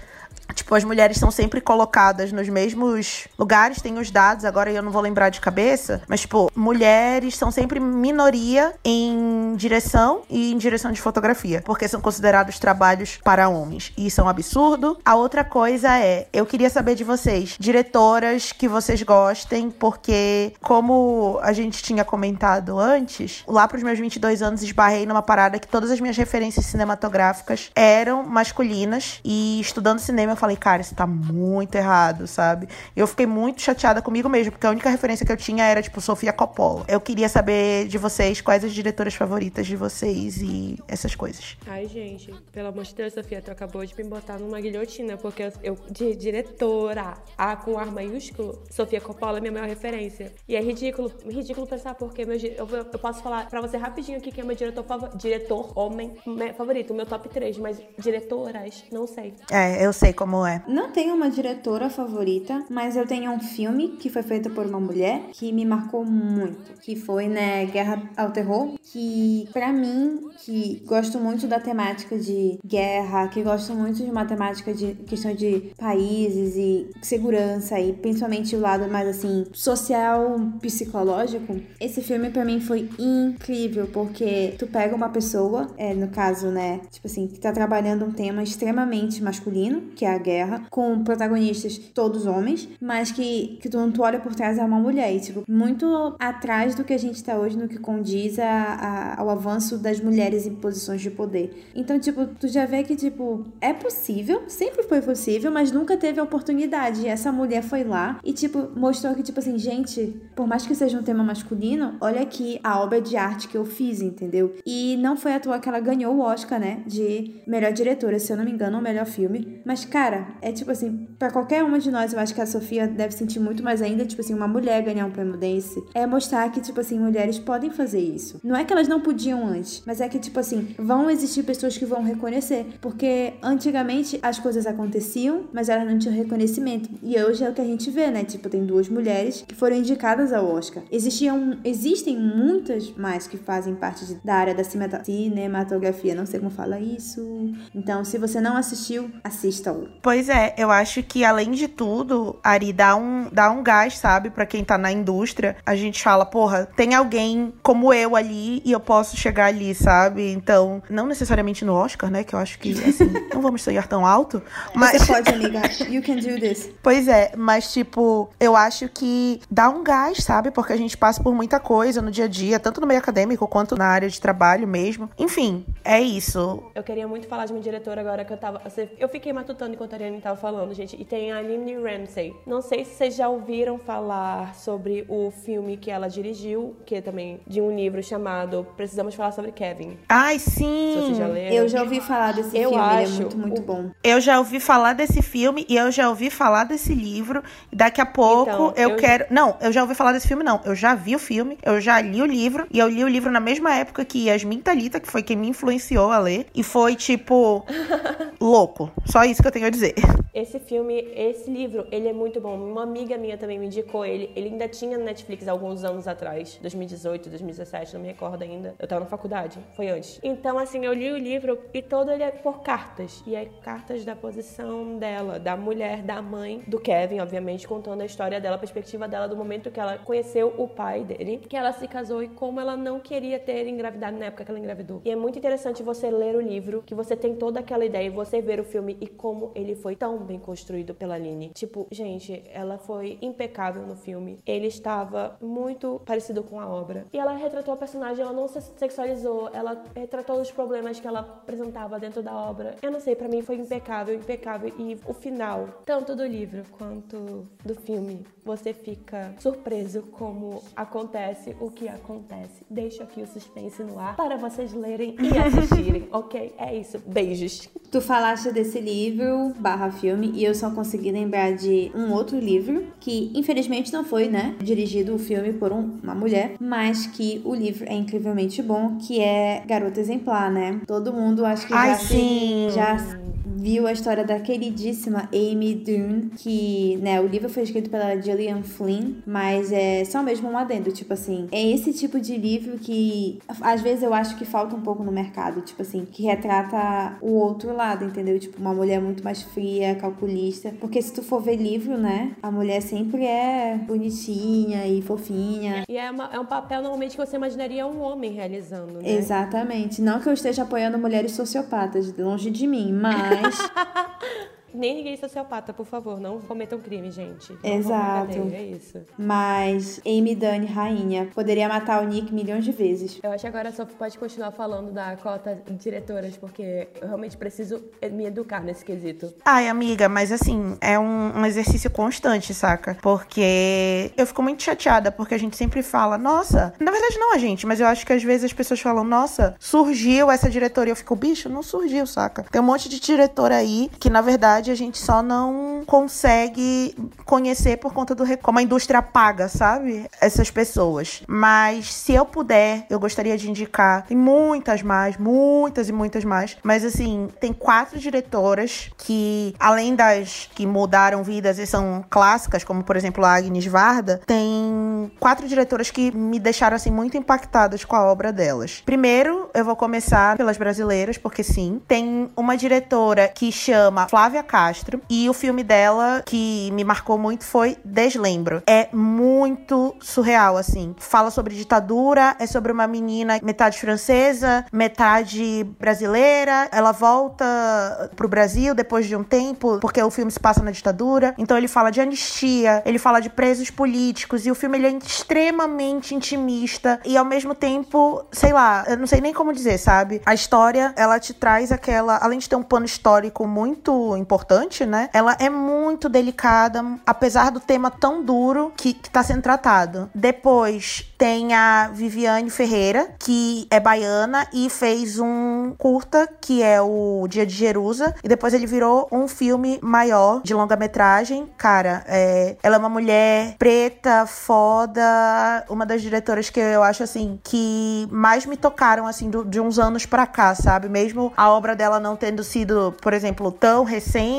Tipo, as mulheres são sempre colocadas nos mesmos lugares, tem os dados, agora eu não vou lembrar de cabeça, mas, tipo, mulheres são sempre minoria em direção e em direção de fotografia, porque são considerados trabalhos para homens. E isso é um absurdo. A outra coisa é, eu queria saber de vocês, diretoras que vocês gostem, porque, como a gente tinha comentado antes, lá pros meus 22 anos esbarrei numa parada que todas as minhas referências cinematográficas eram masculinas, e estudando cinema falei, cara, isso tá muito errado, sabe? Eu fiquei muito chateada comigo mesmo, porque a única referência que eu tinha era, tipo, Sofia Coppola. Eu queria saber de vocês quais as diretoras favoritas de vocês e essas coisas. Ai, gente, pelo amor de Deus, Sofia, tu acabou de me botar numa guilhotina, porque eu, eu de diretora, A com ar maiúsculo, Sofia Coppola é minha maior referência. E é ridículo, ridículo pensar porque meu, eu, eu posso falar pra você rapidinho aqui quem é meu diretor favorito, diretor homem favorito, o meu top 3, mas diretoras, não sei. É, eu sei como é. Não tenho uma diretora favorita, mas eu tenho um filme que foi feito por uma mulher que me marcou muito, que foi, né, Guerra ao Terror, que para mim, que gosto muito da temática de guerra, que gosto muito de uma temática de questão de países e segurança e principalmente o lado mais assim social, psicológico, esse filme para mim foi incrível porque tu pega uma pessoa, é, no caso, né, tipo assim, que tá trabalhando um tema extremamente masculino, que é a guerra, com protagonistas todos homens, mas que, que tu, tu olha por trás é uma mulher. E, tipo, muito atrás do que a gente tá hoje no que condiz a, a, ao avanço das mulheres em posições de poder. Então, tipo, tu já vê que, tipo, é possível, sempre foi possível, mas nunca teve a oportunidade. E essa mulher foi lá e, tipo, mostrou que, tipo assim, gente, por mais que seja um tema masculino, olha aqui a obra de arte que eu fiz, entendeu? E não foi à toa que ela ganhou o Oscar, né? De melhor diretora, se eu não me engano, o melhor filme. Mas, cara, é tipo assim, para qualquer uma de nós, eu acho que a Sofia deve sentir muito mais ainda, tipo assim, uma mulher ganhar um prêmio desse. É mostrar que, tipo assim, mulheres podem fazer isso. Não é que elas não podiam antes, mas é que, tipo assim, vão existir pessoas que vão reconhecer. Porque antigamente as coisas aconteciam, mas elas não tinham reconhecimento. E hoje é o que a gente vê, né? Tipo, tem duas mulheres que foram indicadas ao Oscar. Existiam, existem muitas mais que fazem parte de, da área da cinematografia. Não sei como fala isso. Então, se você não assistiu, assista-o. Pois é, eu acho que além de tudo, Ari, dá um, dá um gás, sabe, para quem tá na indústria. A gente fala, porra, tem alguém como eu ali e eu posso chegar ali, sabe? Então, não necessariamente no Oscar, né? Que eu acho que, assim, *laughs* não vamos sonhar tão alto. Mas... Você pode, amiga. You can do this. *laughs* Pois é, mas, tipo, eu acho que dá um gás, sabe? Porque a gente passa por muita coisa no dia a dia, tanto no meio acadêmico quanto na área de trabalho mesmo. Enfim, é isso. Eu queria muito falar de uma diretora agora que eu tava. Eu fiquei matutando enquanto a Ariane tava falando, gente. E tem a Aline Ramsey. Não sei se vocês já ouviram falar sobre o filme que ela dirigiu, que é também de um livro chamado Precisamos Falar sobre Kevin. Ai, sim! Se vocês já leram. Eu já ouvi falar desse Eu filme, ele é acho muito, muito o- bom. Eu já ouvi falar desse filme e eu já ouvi falar desse livro. E daqui a pouco Então, eu, eu- quero. Não, eu já ouvi falar desse filme, não. Eu já vi o filme, eu já li o livro. E eu li o livro na mesma época que Yasmin Talita, que foi quem me influenciou a ler. E foi, tipo, *laughs* louco. Só isso que eu tenho a dizer. Esse filme, esse livro, ele é muito bom. Uma amiga minha também me indicou ele. Ele ainda tinha no Netflix alguns anos atrás, 2018, 2017, não me recordo ainda. Eu tava na faculdade, foi antes. Então, assim, eu li o livro e todo ele é por cartas. E é cartas da posição dela, da mulher, da mãe do Kevin, obviamente, contando a história dela, a perspectiva dela do momento que ela conheceu o pai dele, que ela se casou e como ela não queria ter engravidado na época que ela engravidou. E é muito interessante você ler o livro, que você tem toda aquela ideia e você ver o filme e como ele foi tão bem construído pela Aline. Tipo, gente, ela foi impecável no filme. Ele estava muito parecido com a obra. E ela retratou a personagem, ela não se sexualizou, ela retratou os problemas que ela apresentava dentro da obra. Eu não sei, pra mim foi impecável, impecável. E o final, tanto do livro quanto do filme, você fica surpreso como acontece o que acontece. Deixo aqui o suspense no ar para vocês lerem e *laughs* assistirem, ok? É isso. Beijos. Tu falaste desse livro barra filme e eu só consegui lembrar de um outro livro que infelizmente não foi, né, dirigido o filme por um- uma mulher, mas que o livro é incrivelmente bom, que é Garota Exemplar, né? Todo mundo acho que Ai, já, se- sim. já viu a história da queridíssima Amy Dune, que, né, o livro foi escrito pela Gillian Flynn, mas é só mesmo um adendo, tipo assim, é esse tipo de livro que às vezes eu acho que falta um pouco no mercado, tipo assim, que retrata o outro lado, entendeu? Tipo, uma mulher muito mais fria, calculista, porque se tu for ver livro, né, a mulher sempre é bonitinha e fofinha. E é, uma- é um papel normalmente que você imaginaria um homem realizando, né? Exatamente. Não que eu esteja apoiando mulheres sociopatas, longe de mim, mas this *laughs* Nem ninguém sociopata, por favor. Não cometam crime, gente. Não Exato. cadeia, É isso. Mas Amy Dunne, rainha, poderia matar o Nick milhões de vezes. Eu acho que agora só pode continuar falando da cota de diretoras, porque eu realmente preciso me educar nesse quesito. Ai, amiga, mas assim, é um, um exercício constante, saca? Porque eu fico muito chateada, porque a gente sempre fala, nossa, na verdade não a gente, mas eu acho que às vezes as pessoas falam, nossa, surgiu essa diretoria. Eu fico, bicho, não surgiu, saca? Tem um monte de diretor aí que, na verdade, a gente só não consegue conhecer por conta do como a indústria paga, sabe? Essas pessoas. Mas se eu puder, eu gostaria de indicar. Tem muitas mais, muitas e muitas mais. Mas assim, tem quatro diretoras que, além das que mudaram vidas e são clássicas, como por exemplo a Agnes Varda, tem quatro diretoras que me deixaram assim muito impactadas com a obra delas. Primeiro, eu vou começar pelas brasileiras, porque sim. Tem uma diretora que chama Flávia Castro. E o filme dela que me marcou muito foi Deslembro. É muito surreal, assim. Fala sobre ditadura, é sobre uma menina metade francesa, metade brasileira. Ela volta pro Brasil depois de um tempo, porque o filme se passa na ditadura. Então ele fala de anistia, ele fala de presos políticos. E o filme ele é extremamente intimista e ao mesmo tempo, sei lá, eu não sei nem como dizer, sabe? A história, ela te traz aquela, além de ter um pano histórico muito importante, né? Ela é muito delicada, apesar do tema tão duro que, que tá sendo tratado. Depois tem a Viviane Ferreira, que é baiana e fez um curta que é o Dia de Jerusa e depois ele virou um filme maior de longa-metragem. Cara, é, ela é uma mulher preta, foda, uma das diretoras que eu acho assim que mais me tocaram assim do, de uns anos para cá, sabe? Mesmo a obra dela não tendo sido, por exemplo, tão recente,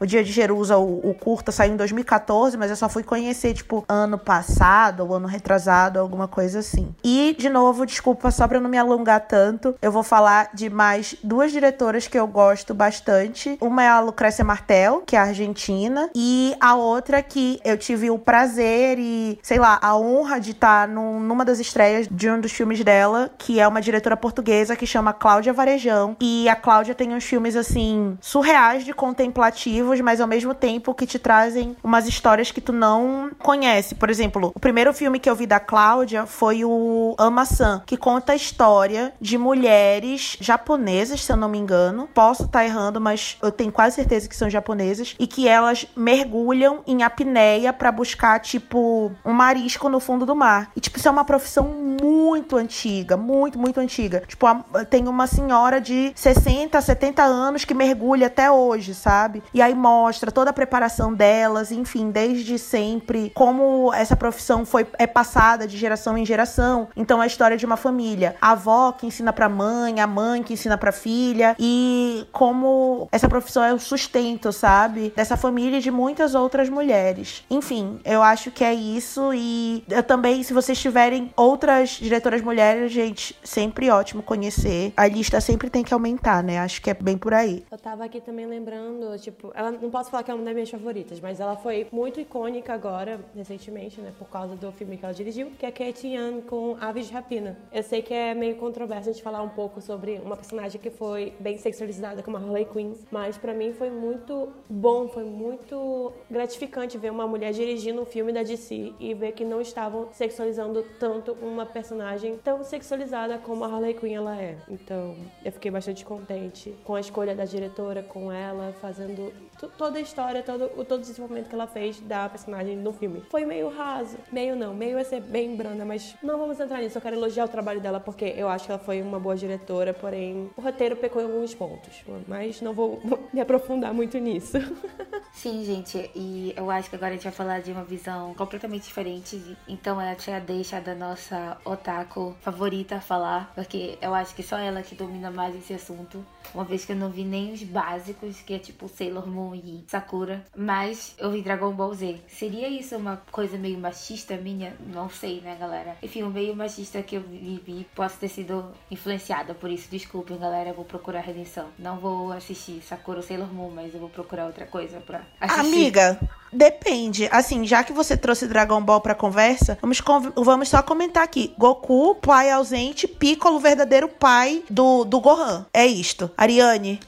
o Dia de Jerusa, o, o curta saiu em 2014, mas eu só fui conhecer tipo ano passado ou ano retrasado, alguma coisa assim. E de novo, desculpa só para não me alongar tanto, eu vou falar de mais duas diretoras que eu gosto bastante. Uma é a Lucrécia Martel, que é argentina, e a outra que eu tive o prazer e, sei lá, a honra de estar num, numa das estreias de um dos filmes dela, que é uma diretora portuguesa que chama Cláudia Varejão. E a Cláudia tem uns filmes, assim, surreais de contemplativos, mas ao mesmo tempo que te trazem umas histórias que tu não conhece. Por exemplo, o primeiro filme que eu vi da Cláudia foi o Ama-san, que conta a história de mulheres japonesas, se eu não me engano. Posso estar errando, mas eu tenho quase certeza que são japonesas. E que elas mergulham em apneia para buscar, tipo, um marisco no fundo do mar. E, tipo, isso é uma profissão muito antiga, muito, muito antiga. Tipo, tem uma senhora de 60, 70 anos que mergulha até hoje, sabe? E aí mostra toda a preparação delas, enfim, desde sempre, como essa profissão foi é passada de geração em geração. Então, a história de uma família. A avó que ensina pra mãe, a mãe que ensina pra filha, e como essa profissão é o sustento, sabe? Dessa família e de muitas outras mulheres. Enfim, eu acho que é isso. E eu também, se vocês tiverem outras diretoras mulheres, gente, sempre ótimo conhecer. A lista sempre tem que aumentar, né? Acho que é bem por aí. Eu tava aqui também lembrando, tipo, ela não posso falar que é uma das minhas favoritas, mas ela foi muito icônica agora, recentemente, né? Por causa do filme que ela dirigiu, que é Kate Young com Aves de Rapina. Eu sei que é meio controverso a gente falar um pouco sobre uma personagem que foi bem sexualizada como a Harley Quinn, mas para mim foi muito bom, foi muito gratificante ver uma mulher dirigindo um filme da DC e ver que não estavam sexualizando tanto uma personagem tão sexualizada como a Harley Quinn ela é. Então, eu fiquei bastante contente com a escolha da diretora, com ela fazendo toda a história, todo, todo o desenvolvimento que ela fez da personagem no filme. Foi meio raso, meio não, meio ia ser bem branda, mas não vamos entrar nisso. Eu quero elogiar o trabalho dela porque eu acho que ela foi uma boa diretora, porém o roteiro pecou em alguns pontos, mas não vou me aprofundar muito nisso. *laughs* Sim, gente, e eu acho que agora a gente vai falar de uma visão completamente diferente. Então é a deixa da nossa otaku favorita falar, porque eu acho que só ela que domina mais esse assunto. Uma vez que eu não vi nem os básicos, que é tipo Sailor Moon e Sakura, mas eu vi Dragon Ball Z. Seria isso uma coisa meio machista minha? Não sei, né, galera? Enfim, o meio machista que eu vivi, posso ter sido influenciada por isso. Desculpem, galera, eu vou procurar redenção. Não vou assistir Sakura ou Sailor Moon, mas eu vou procurar outra coisa pra assistir. Amiga, Depende. Assim, já que você trouxe Dragon Ball pra conversa, vamos, vamos só comentar aqui. Goku, pai ausente, Piccolo, verdadeiro pai do, do Gohan. É isto. Ariane,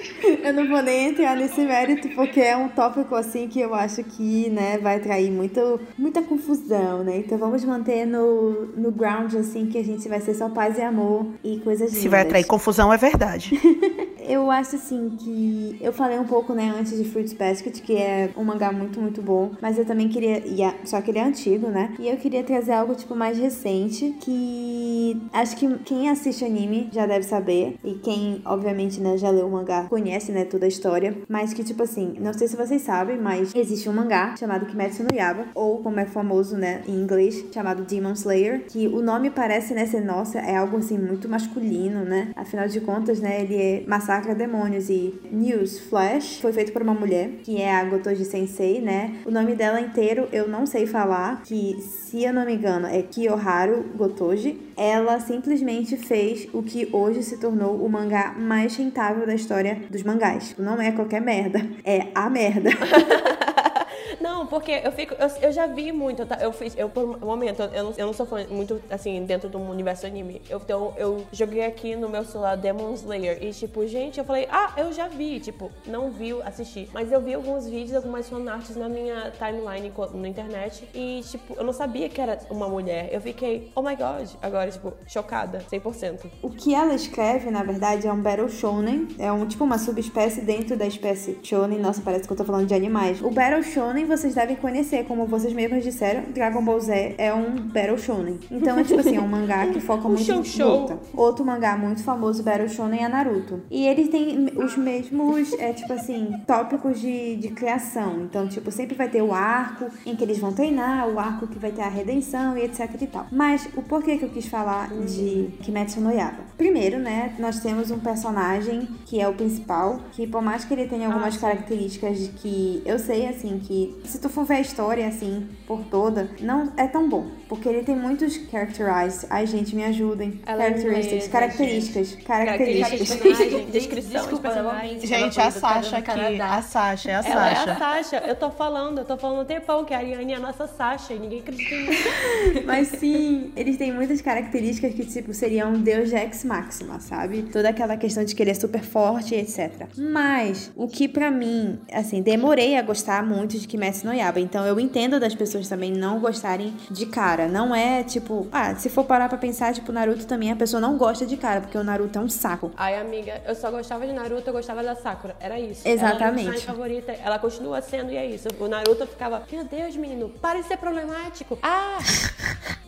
*laughs* eu não vou nem entrar nesse mérito, porque é um tópico assim que eu acho que, né, vai trair muito, muita confusão, né? Então vamos manter no, no ground, assim, que a gente vai ser só paz e amor e coisas lindas. Se vai atrair confusão, é verdade. *laughs* eu acho assim que. Eu falei um pouco, né, antes de Fruits Basket, que é um mangá muito, muito bom. Mas eu também queria. Só que ele é antigo, né? E eu queria trazer algo, tipo, mais recente. Que acho que quem assiste anime já deve saber. E quem, obviamente, né, já leu o mangá conhece, né, toda a história. Mas que, tipo assim, não sei se vocês sabem, mas existe um mangá chamado Kimetsu no Yaba. Ou como é famoso, né, em inglês, chamado Demon Slayer. Que o nome parece, né, ser nossa, é algo assim muito masculino, né? Afinal de contas, né, ele é massacre Sakura Demônios e News Flash foi feito por uma mulher, que é a Gotoji Sensei, né? O nome dela inteiro eu não sei falar, que se eu não me engano é Kiyoharu Gotoji. Ela simplesmente fez o que hoje se tornou o mangá mais rentável da história dos mangás. Não é qualquer merda, é a merda. *laughs* Não, porque eu fico. Eu, eu já vi muito. Tá? Eu fiz. Eu, por um momento, eu não, eu não sou fã muito assim dentro do universo anime. Eu, então, eu joguei aqui no meu celular Demon Slayer. E, tipo, gente, eu falei, ah, eu já vi. Tipo, não vi, assisti. Mas eu vi alguns vídeos, algumas fanarts na minha timeline na internet. E, tipo, eu não sabia que era uma mulher. Eu fiquei, oh my god. Agora, tipo, chocada, 100%. O que ela escreve, na verdade, é um Battle Shonen. É um tipo uma subespécie dentro da espécie Shonen. Nossa, parece que eu tô falando de animais. O Battle Shonen vocês devem conhecer, como vocês mesmos disseram, Dragon Ball Z é um Battle Shonen. Então é tipo assim, é um mangá *laughs* que foca muito show, em luta. Outro mangá muito famoso, Battle Shonen, é Naruto. E ele tem os mesmos, é tipo assim, tópicos de, de criação. Então, tipo, sempre vai ter o arco em que eles vão treinar, o arco que vai ter a redenção e etc e tal. Mas o porquê que eu quis falar de Kimetsu no Yaiba? Primeiro, né, nós temos um personagem que é o principal, que por mais que ele tenha algumas características de que eu sei assim que se tu for ver a história assim por toda, não é tão bom, porque ele tem muitos characterized. Ai, gente, me ajudem. Ela é Characteristics, características, características. Personagem, *laughs* descrição Desculpa, de. Gente, a Sasha aqui. Canadá. A Sasha, é a Ela é Sasha. a Sasha. Eu tô falando, eu tô falando um tempão que a Ariane é a nossa Sasha e ninguém acredita em mim. *laughs* Mas sim, eles têm muitas características que, tipo, seriam um deus de ex máxima, sabe? Toda aquela questão de que ele é super forte e etc. Mas, o que pra mim, assim, demorei a gostar muito de Kimetsu no Yaiba. Então, eu entendo das pessoas também não gostarem de cara. Não é, tipo... Ah, se for parar pra pensar, tipo, Naruto também, a pessoa não gosta de cara, porque o Naruto é um saco. Ai, amiga, eu só gostava de Naruto, eu gostava da Sakura. Era isso. Exatamente. Ela era a minha personagem favorita. Ela continua sendo e é isso. O Naruto ficava, meu Deus, menino, para de ser problemático. Ah!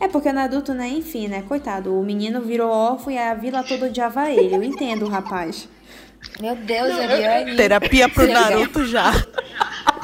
É porque o Naruto, né, enfim, né, coitado. O menino virou órfão e a vila toda odiava ele. Eu entendo, rapaz. Meu Deus, Ariane. Terapia pro. Naruto já.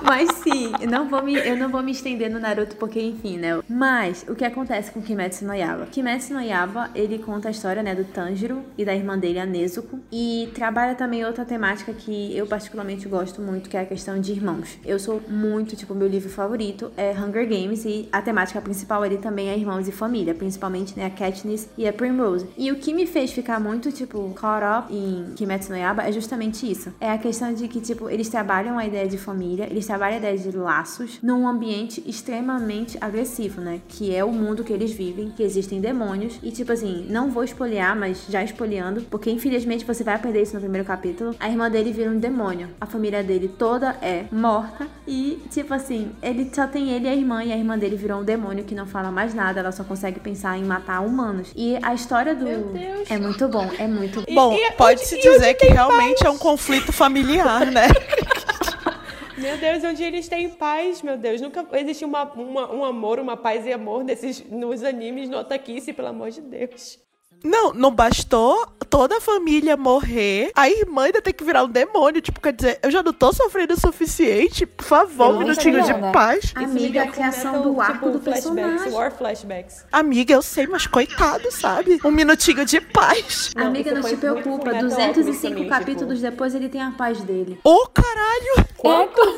Mas sim, eu não vou me, eu não vou me estender no Naruto porque, enfim, né? Mas o que acontece com Kimetsu no Yaiba? Kimetsu no Yaiba, ele conta a história, né, do Tanjiro e da irmã dele, a Nezuko. E trabalha também outra temática que eu particularmente gosto muito, que é a questão de irmãos. Eu sou muito, tipo, meu livro favorito é Hunger Games e a temática principal ali também é irmãos e família, principalmente, né, a Katniss e a Primrose. E o que me fez ficar muito, tipo, caught up em Kimetsu no Yaiba é justamente isso. É a questão de que, tipo, eles trabalham a ideia de família, eles trabalham a ideia de laços num ambiente extremamente agressivo, né? Que é o mundo que eles vivem, que existem demônios. E, tipo assim, não vou espoliar, mas já espoliando, porque infelizmente você vai aprender isso no primeiro capítulo. A irmã dele vira um demônio. A família dele toda é morta. E, tipo assim, ele só tem ele e a irmã, e a irmã dele virou um demônio que não fala mais nada, ela só consegue pensar em matar humanos. E a história do. Meu Deus. É muito bom, é muito bom. Bom, pode-se dizer que tem realmente é um conflito familiar, né? *laughs* Meu Deus, onde eles têm paz, meu Deus. Nunca existe uma, uma- um amor, uma paz e amor nesses, nos animes, no Otakice, pelo amor de Deus. Não, não bastou toda a família morrer, a irmã ainda tem que virar um demônio. Tipo, quer dizer, eu já não tô sofrendo o suficiente. Por favor, um minutinho de né? paz. Amiga, a deu criação do arco tipo, do flashbacks, personagem. War flashbacks. Amiga, eu sei, mas coitado, sabe? Um minutinho de paz. Não, Amiga, não muito preocupa. Fullmetal 205 Alchemist pra mim, capítulos tipo. depois ele tem a paz dele. Ô, caralho! Quanto? *laughs*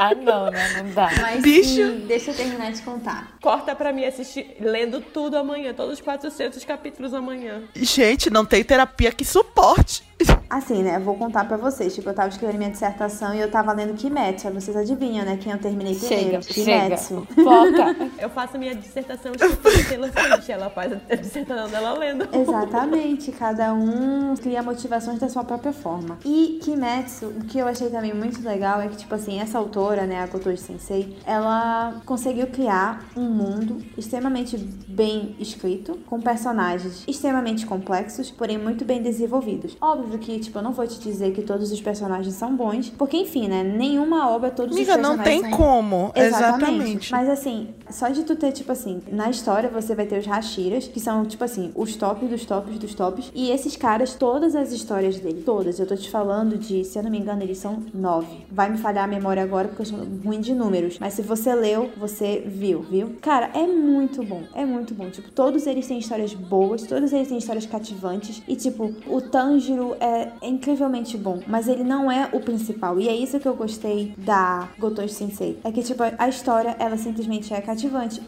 Ah, não, né? Não dá. Mas Bicho. sim, deixa eu terminar de contar. Corta pra mim assistir, lendo tudo amanhã, todos os 400 capítulos amanhã. Gente, não tem terapia que suporte. Assim, né? Eu vou contar pra vocês. Tipo, eu tava escrevendo minha dissertação e eu tava lendo Kimetsu. Aí vocês adivinham, né? Quem eu terminei primeiro? Chega, chega. Kimetsu. Foca. *laughs* Eu faço minha dissertação Taylor Swift, ela faz a dissertação dela lendo. Exatamente, cada um cria motivações da sua própria forma. E Kimetsu, o que eu achei também muito legal é que, tipo assim, essa autora, né, a Kotoji Sensei, ela conseguiu criar um mundo extremamente bem escrito, com personagens extremamente complexos, porém muito bem desenvolvidos. Óbvio que, tipo, eu não vou te dizer que todos os personagens são bons, porque, enfim, né, nenhuma obra todos Amiga, os não personagens tem são como. Exatamente. mas assim, só de tu ter, tipo assim, na história você vai ter os Hashiras, que são, tipo assim, os tops dos tops dos tops. E esses caras, todas as histórias dele, todas, eu tô te falando de, se eu não me engano, eles são nove. Vai me falhar a memória agora porque eu sou ruim de números. Mas se você leu, você viu, viu? Cara, é muito bom. É muito bom. Tipo, todos eles têm histórias boas, todos eles têm histórias cativantes. E, tipo, o Tanjiro é é incrivelmente bom, mas ele não é o principal. E é isso que eu gostei da Gotoshi Sensei. É que, tipo, a história, ela simplesmente é cativante.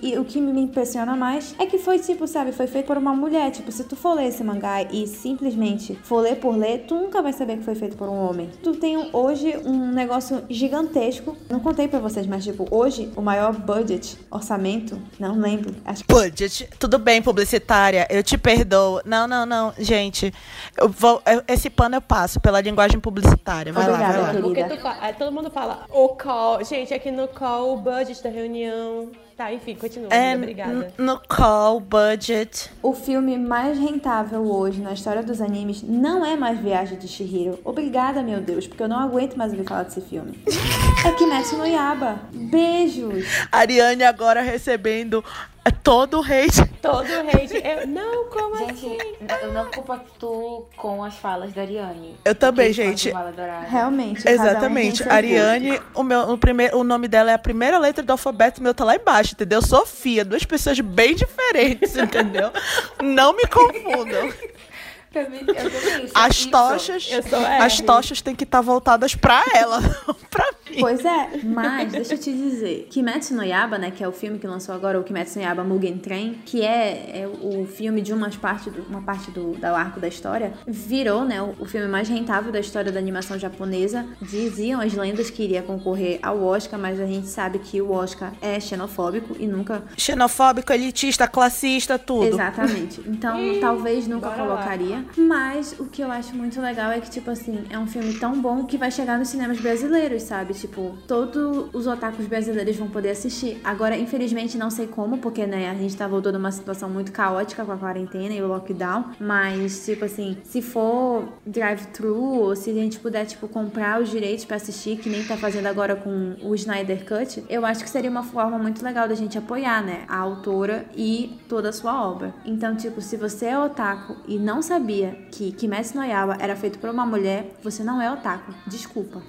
E o que me impressiona mais é que foi, tipo, sabe, foi feito por uma mulher. Tipo, se tu for ler esse mangá e simplesmente for ler por ler, tu nunca vai saber que foi feito por um homem. Tu tem hoje um negócio gigantesco. Não contei pra vocês, mas, tipo, hoje o maior budget, orçamento, não lembro. Acho que Budget. Tudo bem, publicitária. Eu te perdoo. Não, não, não. Gente, eu vou, eu- esse pano eu passo pela linguagem publicitária. Vai Obrigada, lá, vai lá. Porque tu aí todo mundo fala o call. Gente, aqui no call, o budget da reunião. Tá, enfim, continua. É, obrigada. no call, budget. O filme mais rentável hoje na história dos animes não é mais Viagem de Chihiro. Obrigada, meu Deus, porque eu não aguento mais ouvir falar desse filme. É Kimetsu no Yaba. Beijos. Ariane agora recebendo todo o hate. Todo hate. Eu, não, como Gente, assim? eu não compacto com as falas da Ariane. Eu também, gente. Realmente. um Exatamente. tem seu Ariane, o, meu, o, primeiro, o nome dela é a primeira letra do alfabeto, o meu tá lá embaixo, entendeu? Sofia, duas pessoas bem diferentes, *laughs* entendeu? Não me confundam. Pra mim, eu também As isso. tochas, Eu sou as tochas têm que estar voltadas pra ela, *laughs* não pra mim. Pois é, mas deixa eu te dizer, Kimetsu no Yaba, né, que é o filme que lançou agora, o Kimetsu no Yaba Mugen Train, que é, é o filme de umas parte do, uma parte do, do arco da história, virou, né, o, o filme mais rentável da história da animação japonesa. Diziam as lendas que iria concorrer ao Oscar, mas a gente sabe que o Oscar é xenofóbico e nunca Xenofóbico, elitista, classista, tudo. Exatamente. Então, talvez nunca bora lá. Mas o que eu acho muito legal é que, tipo assim, é um filme tão bom que vai chegar nos cinemas brasileiros, sabe? Tipo, todos os otakus brasileiros vão poder assistir. Agora, infelizmente, não sei como, porque, né, a gente tá voltando numa situação muito caótica com a quarentena e o lockdown. Mas, tipo assim, se for drive-thru ou se a gente puder, tipo, comprar os direitos pra assistir, que nem tá fazendo agora com o Snyder Cut, eu acho que seria uma forma muito legal da gente apoiar, né, a autora e toda a sua obra. Então, tipo, se você é otaku e não sabia que Kimetsu no Yaiba era feito por uma mulher, você não é otaku. Desculpa.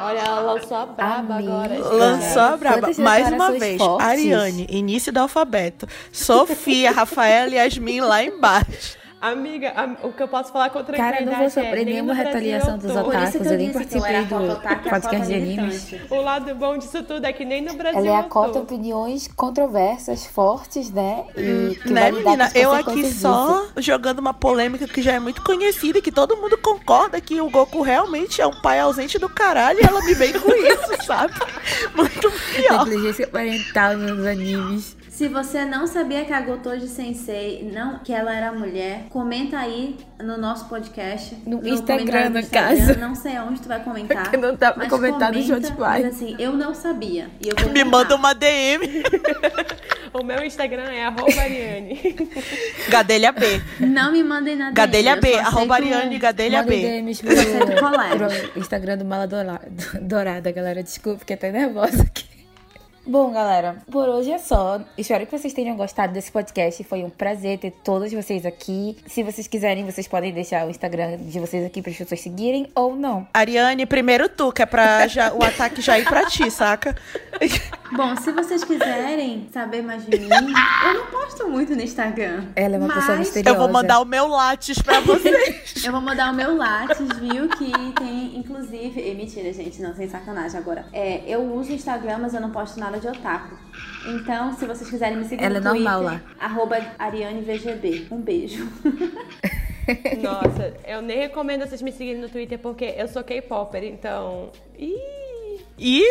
Olha, ela lançou a braba Amiga. agora. Lançou a braba. Mais uma vez, fortes. Ariane, início do alfabeto. Sofia, Rafaela e Yasmin lá embaixo. Amiga, a- o que eu posso falar contra a Cara, eu não vou é, sofrer Brasil retaliação dos otakus. eu nem participei do podcast de animes. O lado bom disso tudo é que nem no Brasil Ela é a cota opiniões controversas, fortes, né? E que Né, menina? Eu aqui só jogando uma polêmica que já é muito conhecida, que todo mundo concorda que o Goku realmente é um pai ausente do caralho e ela me vem com isso, *laughs* sabe? Muito pior. Negligência parental nos animes. Se você não sabia que a Gotoji Sensei, não, que ela era mulher, comenta aí no nosso podcast. No Instagram, no Instagram. caso. Não sei aonde tu vai comentar. Porque não tá mas comentado no comenta, Spotify. diz assim, eu não sabia. E eu vou Me manda uma DM. *laughs* O meu Instagram é arroba Ariane. *laughs* Gadelha B. Não me mandem nada. Gadelha B. Arroba Ariane Gadelha B. DMs pro, pro Instagram do Mala Doura- *laughs* Dourada, galera. Desculpa, fiquei até nervosa aqui. Bom, galera, por hoje é só. Espero que vocês tenham gostado desse podcast. Foi um prazer ter todos vocês aqui. Se vocês quiserem, vocês podem deixar o Instagram de vocês aqui para as pessoas seguirem ou não. Ariane, primeiro tu, que é pra já- o ataque já ir pra ti, saca? *laughs* Bom, se vocês quiserem saber mais de mim, eu não posto muito no Instagram. Ela é uma pessoa misteriosa. Eu vou mandar o meu látis pra vocês. Eu vou mandar o meu Lattes, viu? Que tem, inclusive. E mentira, gente, não, sem sacanagem agora. É, eu uso o Instagram, mas eu não posto nada de otaku. Então, se vocês quiserem me seguir Ela no é Twitter, normal lá. arroba ArianeVGB. Um beijo. *laughs* Nossa, eu nem recomendo vocês me seguirem no Twitter porque eu sou K-Popper, então. Ih! Ih!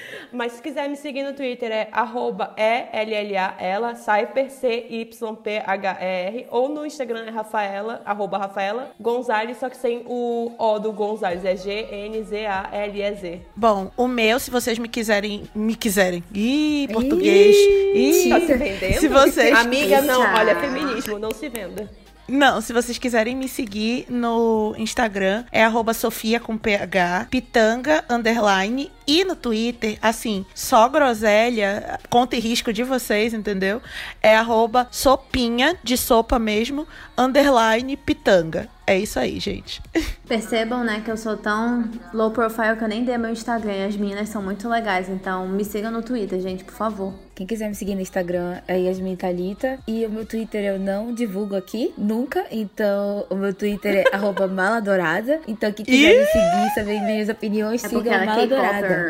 *laughs* Mas se quiser me seguir no Twitter é arroba ELLA, Cyper, C-Y-P-H-E-R, ou no Instagram é Rafaela, arroba Rafaela Gonzalez, só que sem o O do Gonzalez, é G-N-Z-A-L-E-Z. Bom, o meu, se vocês me quiserem. Me quiserem. Ih, português. Ih, Tá se vendendo? Se vocês. Amiga, não, olha, feminismo, não se venda. Não, se vocês quiserem me seguir no Instagram, é arroba Sofia com PH, pitanga, underline, E no Twitter, assim, só groselha, conta e risco de vocês, entendeu? É arroba sopinha, de sopa mesmo, underline pitanga. É isso aí, gente. *laughs* Percebam, né, que eu sou tão low profile que eu nem dei meu Instagram. As meninas são muito legais, então me sigam no Twitter, gente, por favor. Quem quiser me seguir no Instagram é Yasmin Thalita. E o meu Twitter eu não divulgo aqui, nunca. Então, o meu Twitter é *laughs* arroba maladourada. Então, quem quiser me seguir, saber minhas opiniões, É sigam porque ela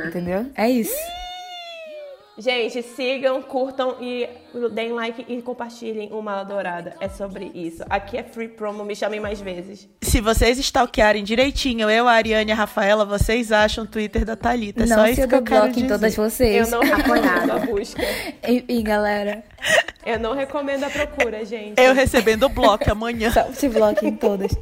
Entendeu? É isso. Gente, sigam, curtam e deem like e compartilhem o Mala Dourada. É sobre isso. Aqui é free promo, me chamem mais vezes. Se vocês stalkearem direitinho, eu, a Ariane e a Rafaela, vocês acham o Twitter da Thalita. É não só se isso eu que eu quero bloco em dizer. todas vocês. Eu não recomendo a busca. Enfim, galera. Eu não recomendo a procura, gente. Eu recebendo o bloco amanhã. Só te bloco em todas.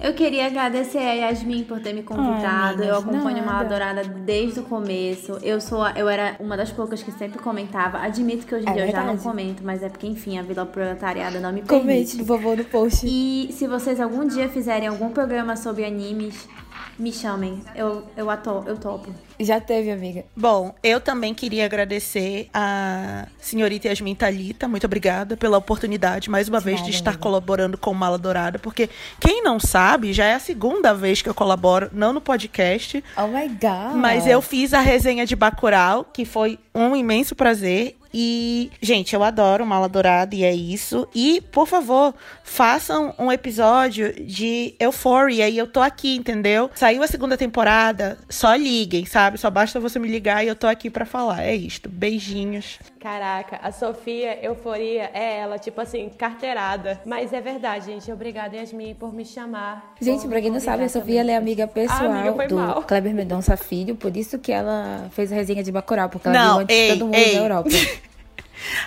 Eu queria agradecer a Yasmin por ter me convidado. Ai, eu acompanho Mala nada. Dourada desde o começo. Eu sou, eu era uma das poucas que sempre comentava. Admito que hoje em É dia eu já não verdade. comento, mas é porque, enfim, a Vila Proletariada não me Comente, permite. por favor, no post. E se vocês algum dia fizerem algum programa sobre animes, me chamem. Eu, eu, ato, eu topo. Já teve, amiga. Bom, eu também queria agradecer a senhorita Yasmin Thalita. Muito obrigada pela oportunidade, mais uma vez, de nada, estar amiga. colaborando com o Mala Dourada, porque quem não sabe, já é a segunda vez que eu colaboro, não no podcast, Oh my god. mas eu fiz a resenha de Bacurau, que foi um imenso prazer. E, gente, eu adoro Mala Dourada e é isso. E, por favor, façam um episódio de Euphoria e eu tô aqui, entendeu? Saiu a segunda temporada, só liguem, sabe? Só basta você me ligar e eu tô aqui pra falar. É isto. Beijinhos. Caraca, a Sofia Euforia é ela, tipo assim, carteirada. Mas é verdade, gente. Obrigada, Yasmin, por me chamar. Gente, pra quem não sabe, a Sofia ela é também. amiga pessoal Ah, amiga, do mal. Kleber Mendonça Filho, por isso que ela fez a resenha de Bacurau, porque ela Não, viu antes ei, de todo mundo ei. na Europa. *laughs*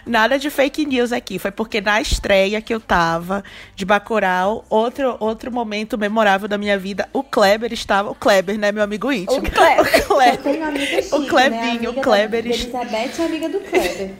Nada de fake news aqui. Foi porque na estreia que eu tava de Bacurau, outro, outro momento memorável da minha vida, o Kleber estava. O Kleber, né, meu amigo íntimo? O Kleber. *laughs* O Kleber. Chique, O Clebinho, né? Amiga o Kleber Da, est- da Elizabeth é amiga do Kleber.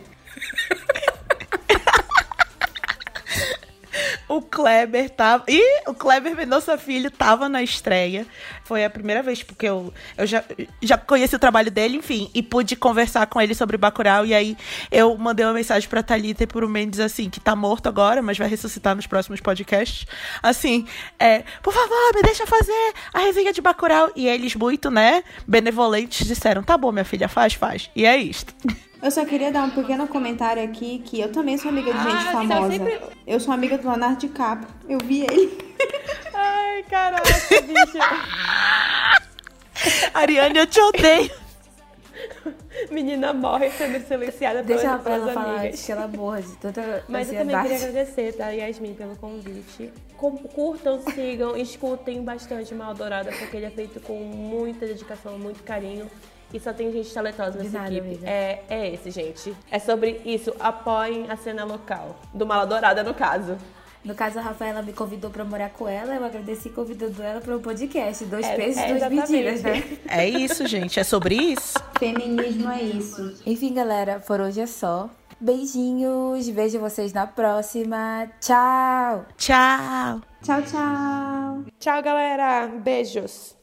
O Kleber tava. Ih, o Kleber Mendonça Filho tava na estreia. Foi a primeira vez, porque eu, eu já, já conheci o trabalho dele, enfim, e pude conversar com ele sobre Bacurau. E aí eu mandei uma mensagem pra Thalita e pro Mendes, assim, que tá morto agora, mas vai ressuscitar nos próximos podcasts. Assim, é, por favor, me deixa fazer a resenha de Bacurau. E eles, muito, né, benevolentes, disseram: tá bom, minha filha, faz, faz. E é isto. *laughs* Eu só queria dar um pequeno comentário aqui que eu também sou amiga de gente Ah, então famosa. sempre- Eu sou amiga do Leonardo DiCaprio. Eu vi ele. *laughs* Ai, caraca, bicho. *laughs* Ariane, eu te odeio. Menina morre sendo silenciada Deixa ela pra ela falar amigas. que ela morra de *laughs* tanta Mas eu também ansiedade. queria agradecer, tá, Yasmin, pelo convite. Com- Curtam, sigam, escutem bastante Mal Dourada, porque ele é feito com muita dedicação, muito carinho. E só tem gente talentosa nessa nada, equipe. amiga. É, é esse, gente. É sobre isso. Apoiem a cena local. Do Mala Dourada, no caso. No caso, a Rafaela me convidou pra morar com ela, eu agradeci convidando ela para o podcast. Dois É, pesos, é, duas exatamente. medidas, né? *laughs* É isso, gente. É sobre isso. Feminismo é isso. Enfim, galera, por hoje é só. Beijinhos, vejo vocês na próxima. Tchau! Tchau. Tchau, tchau. Tchau, galera. Beijos.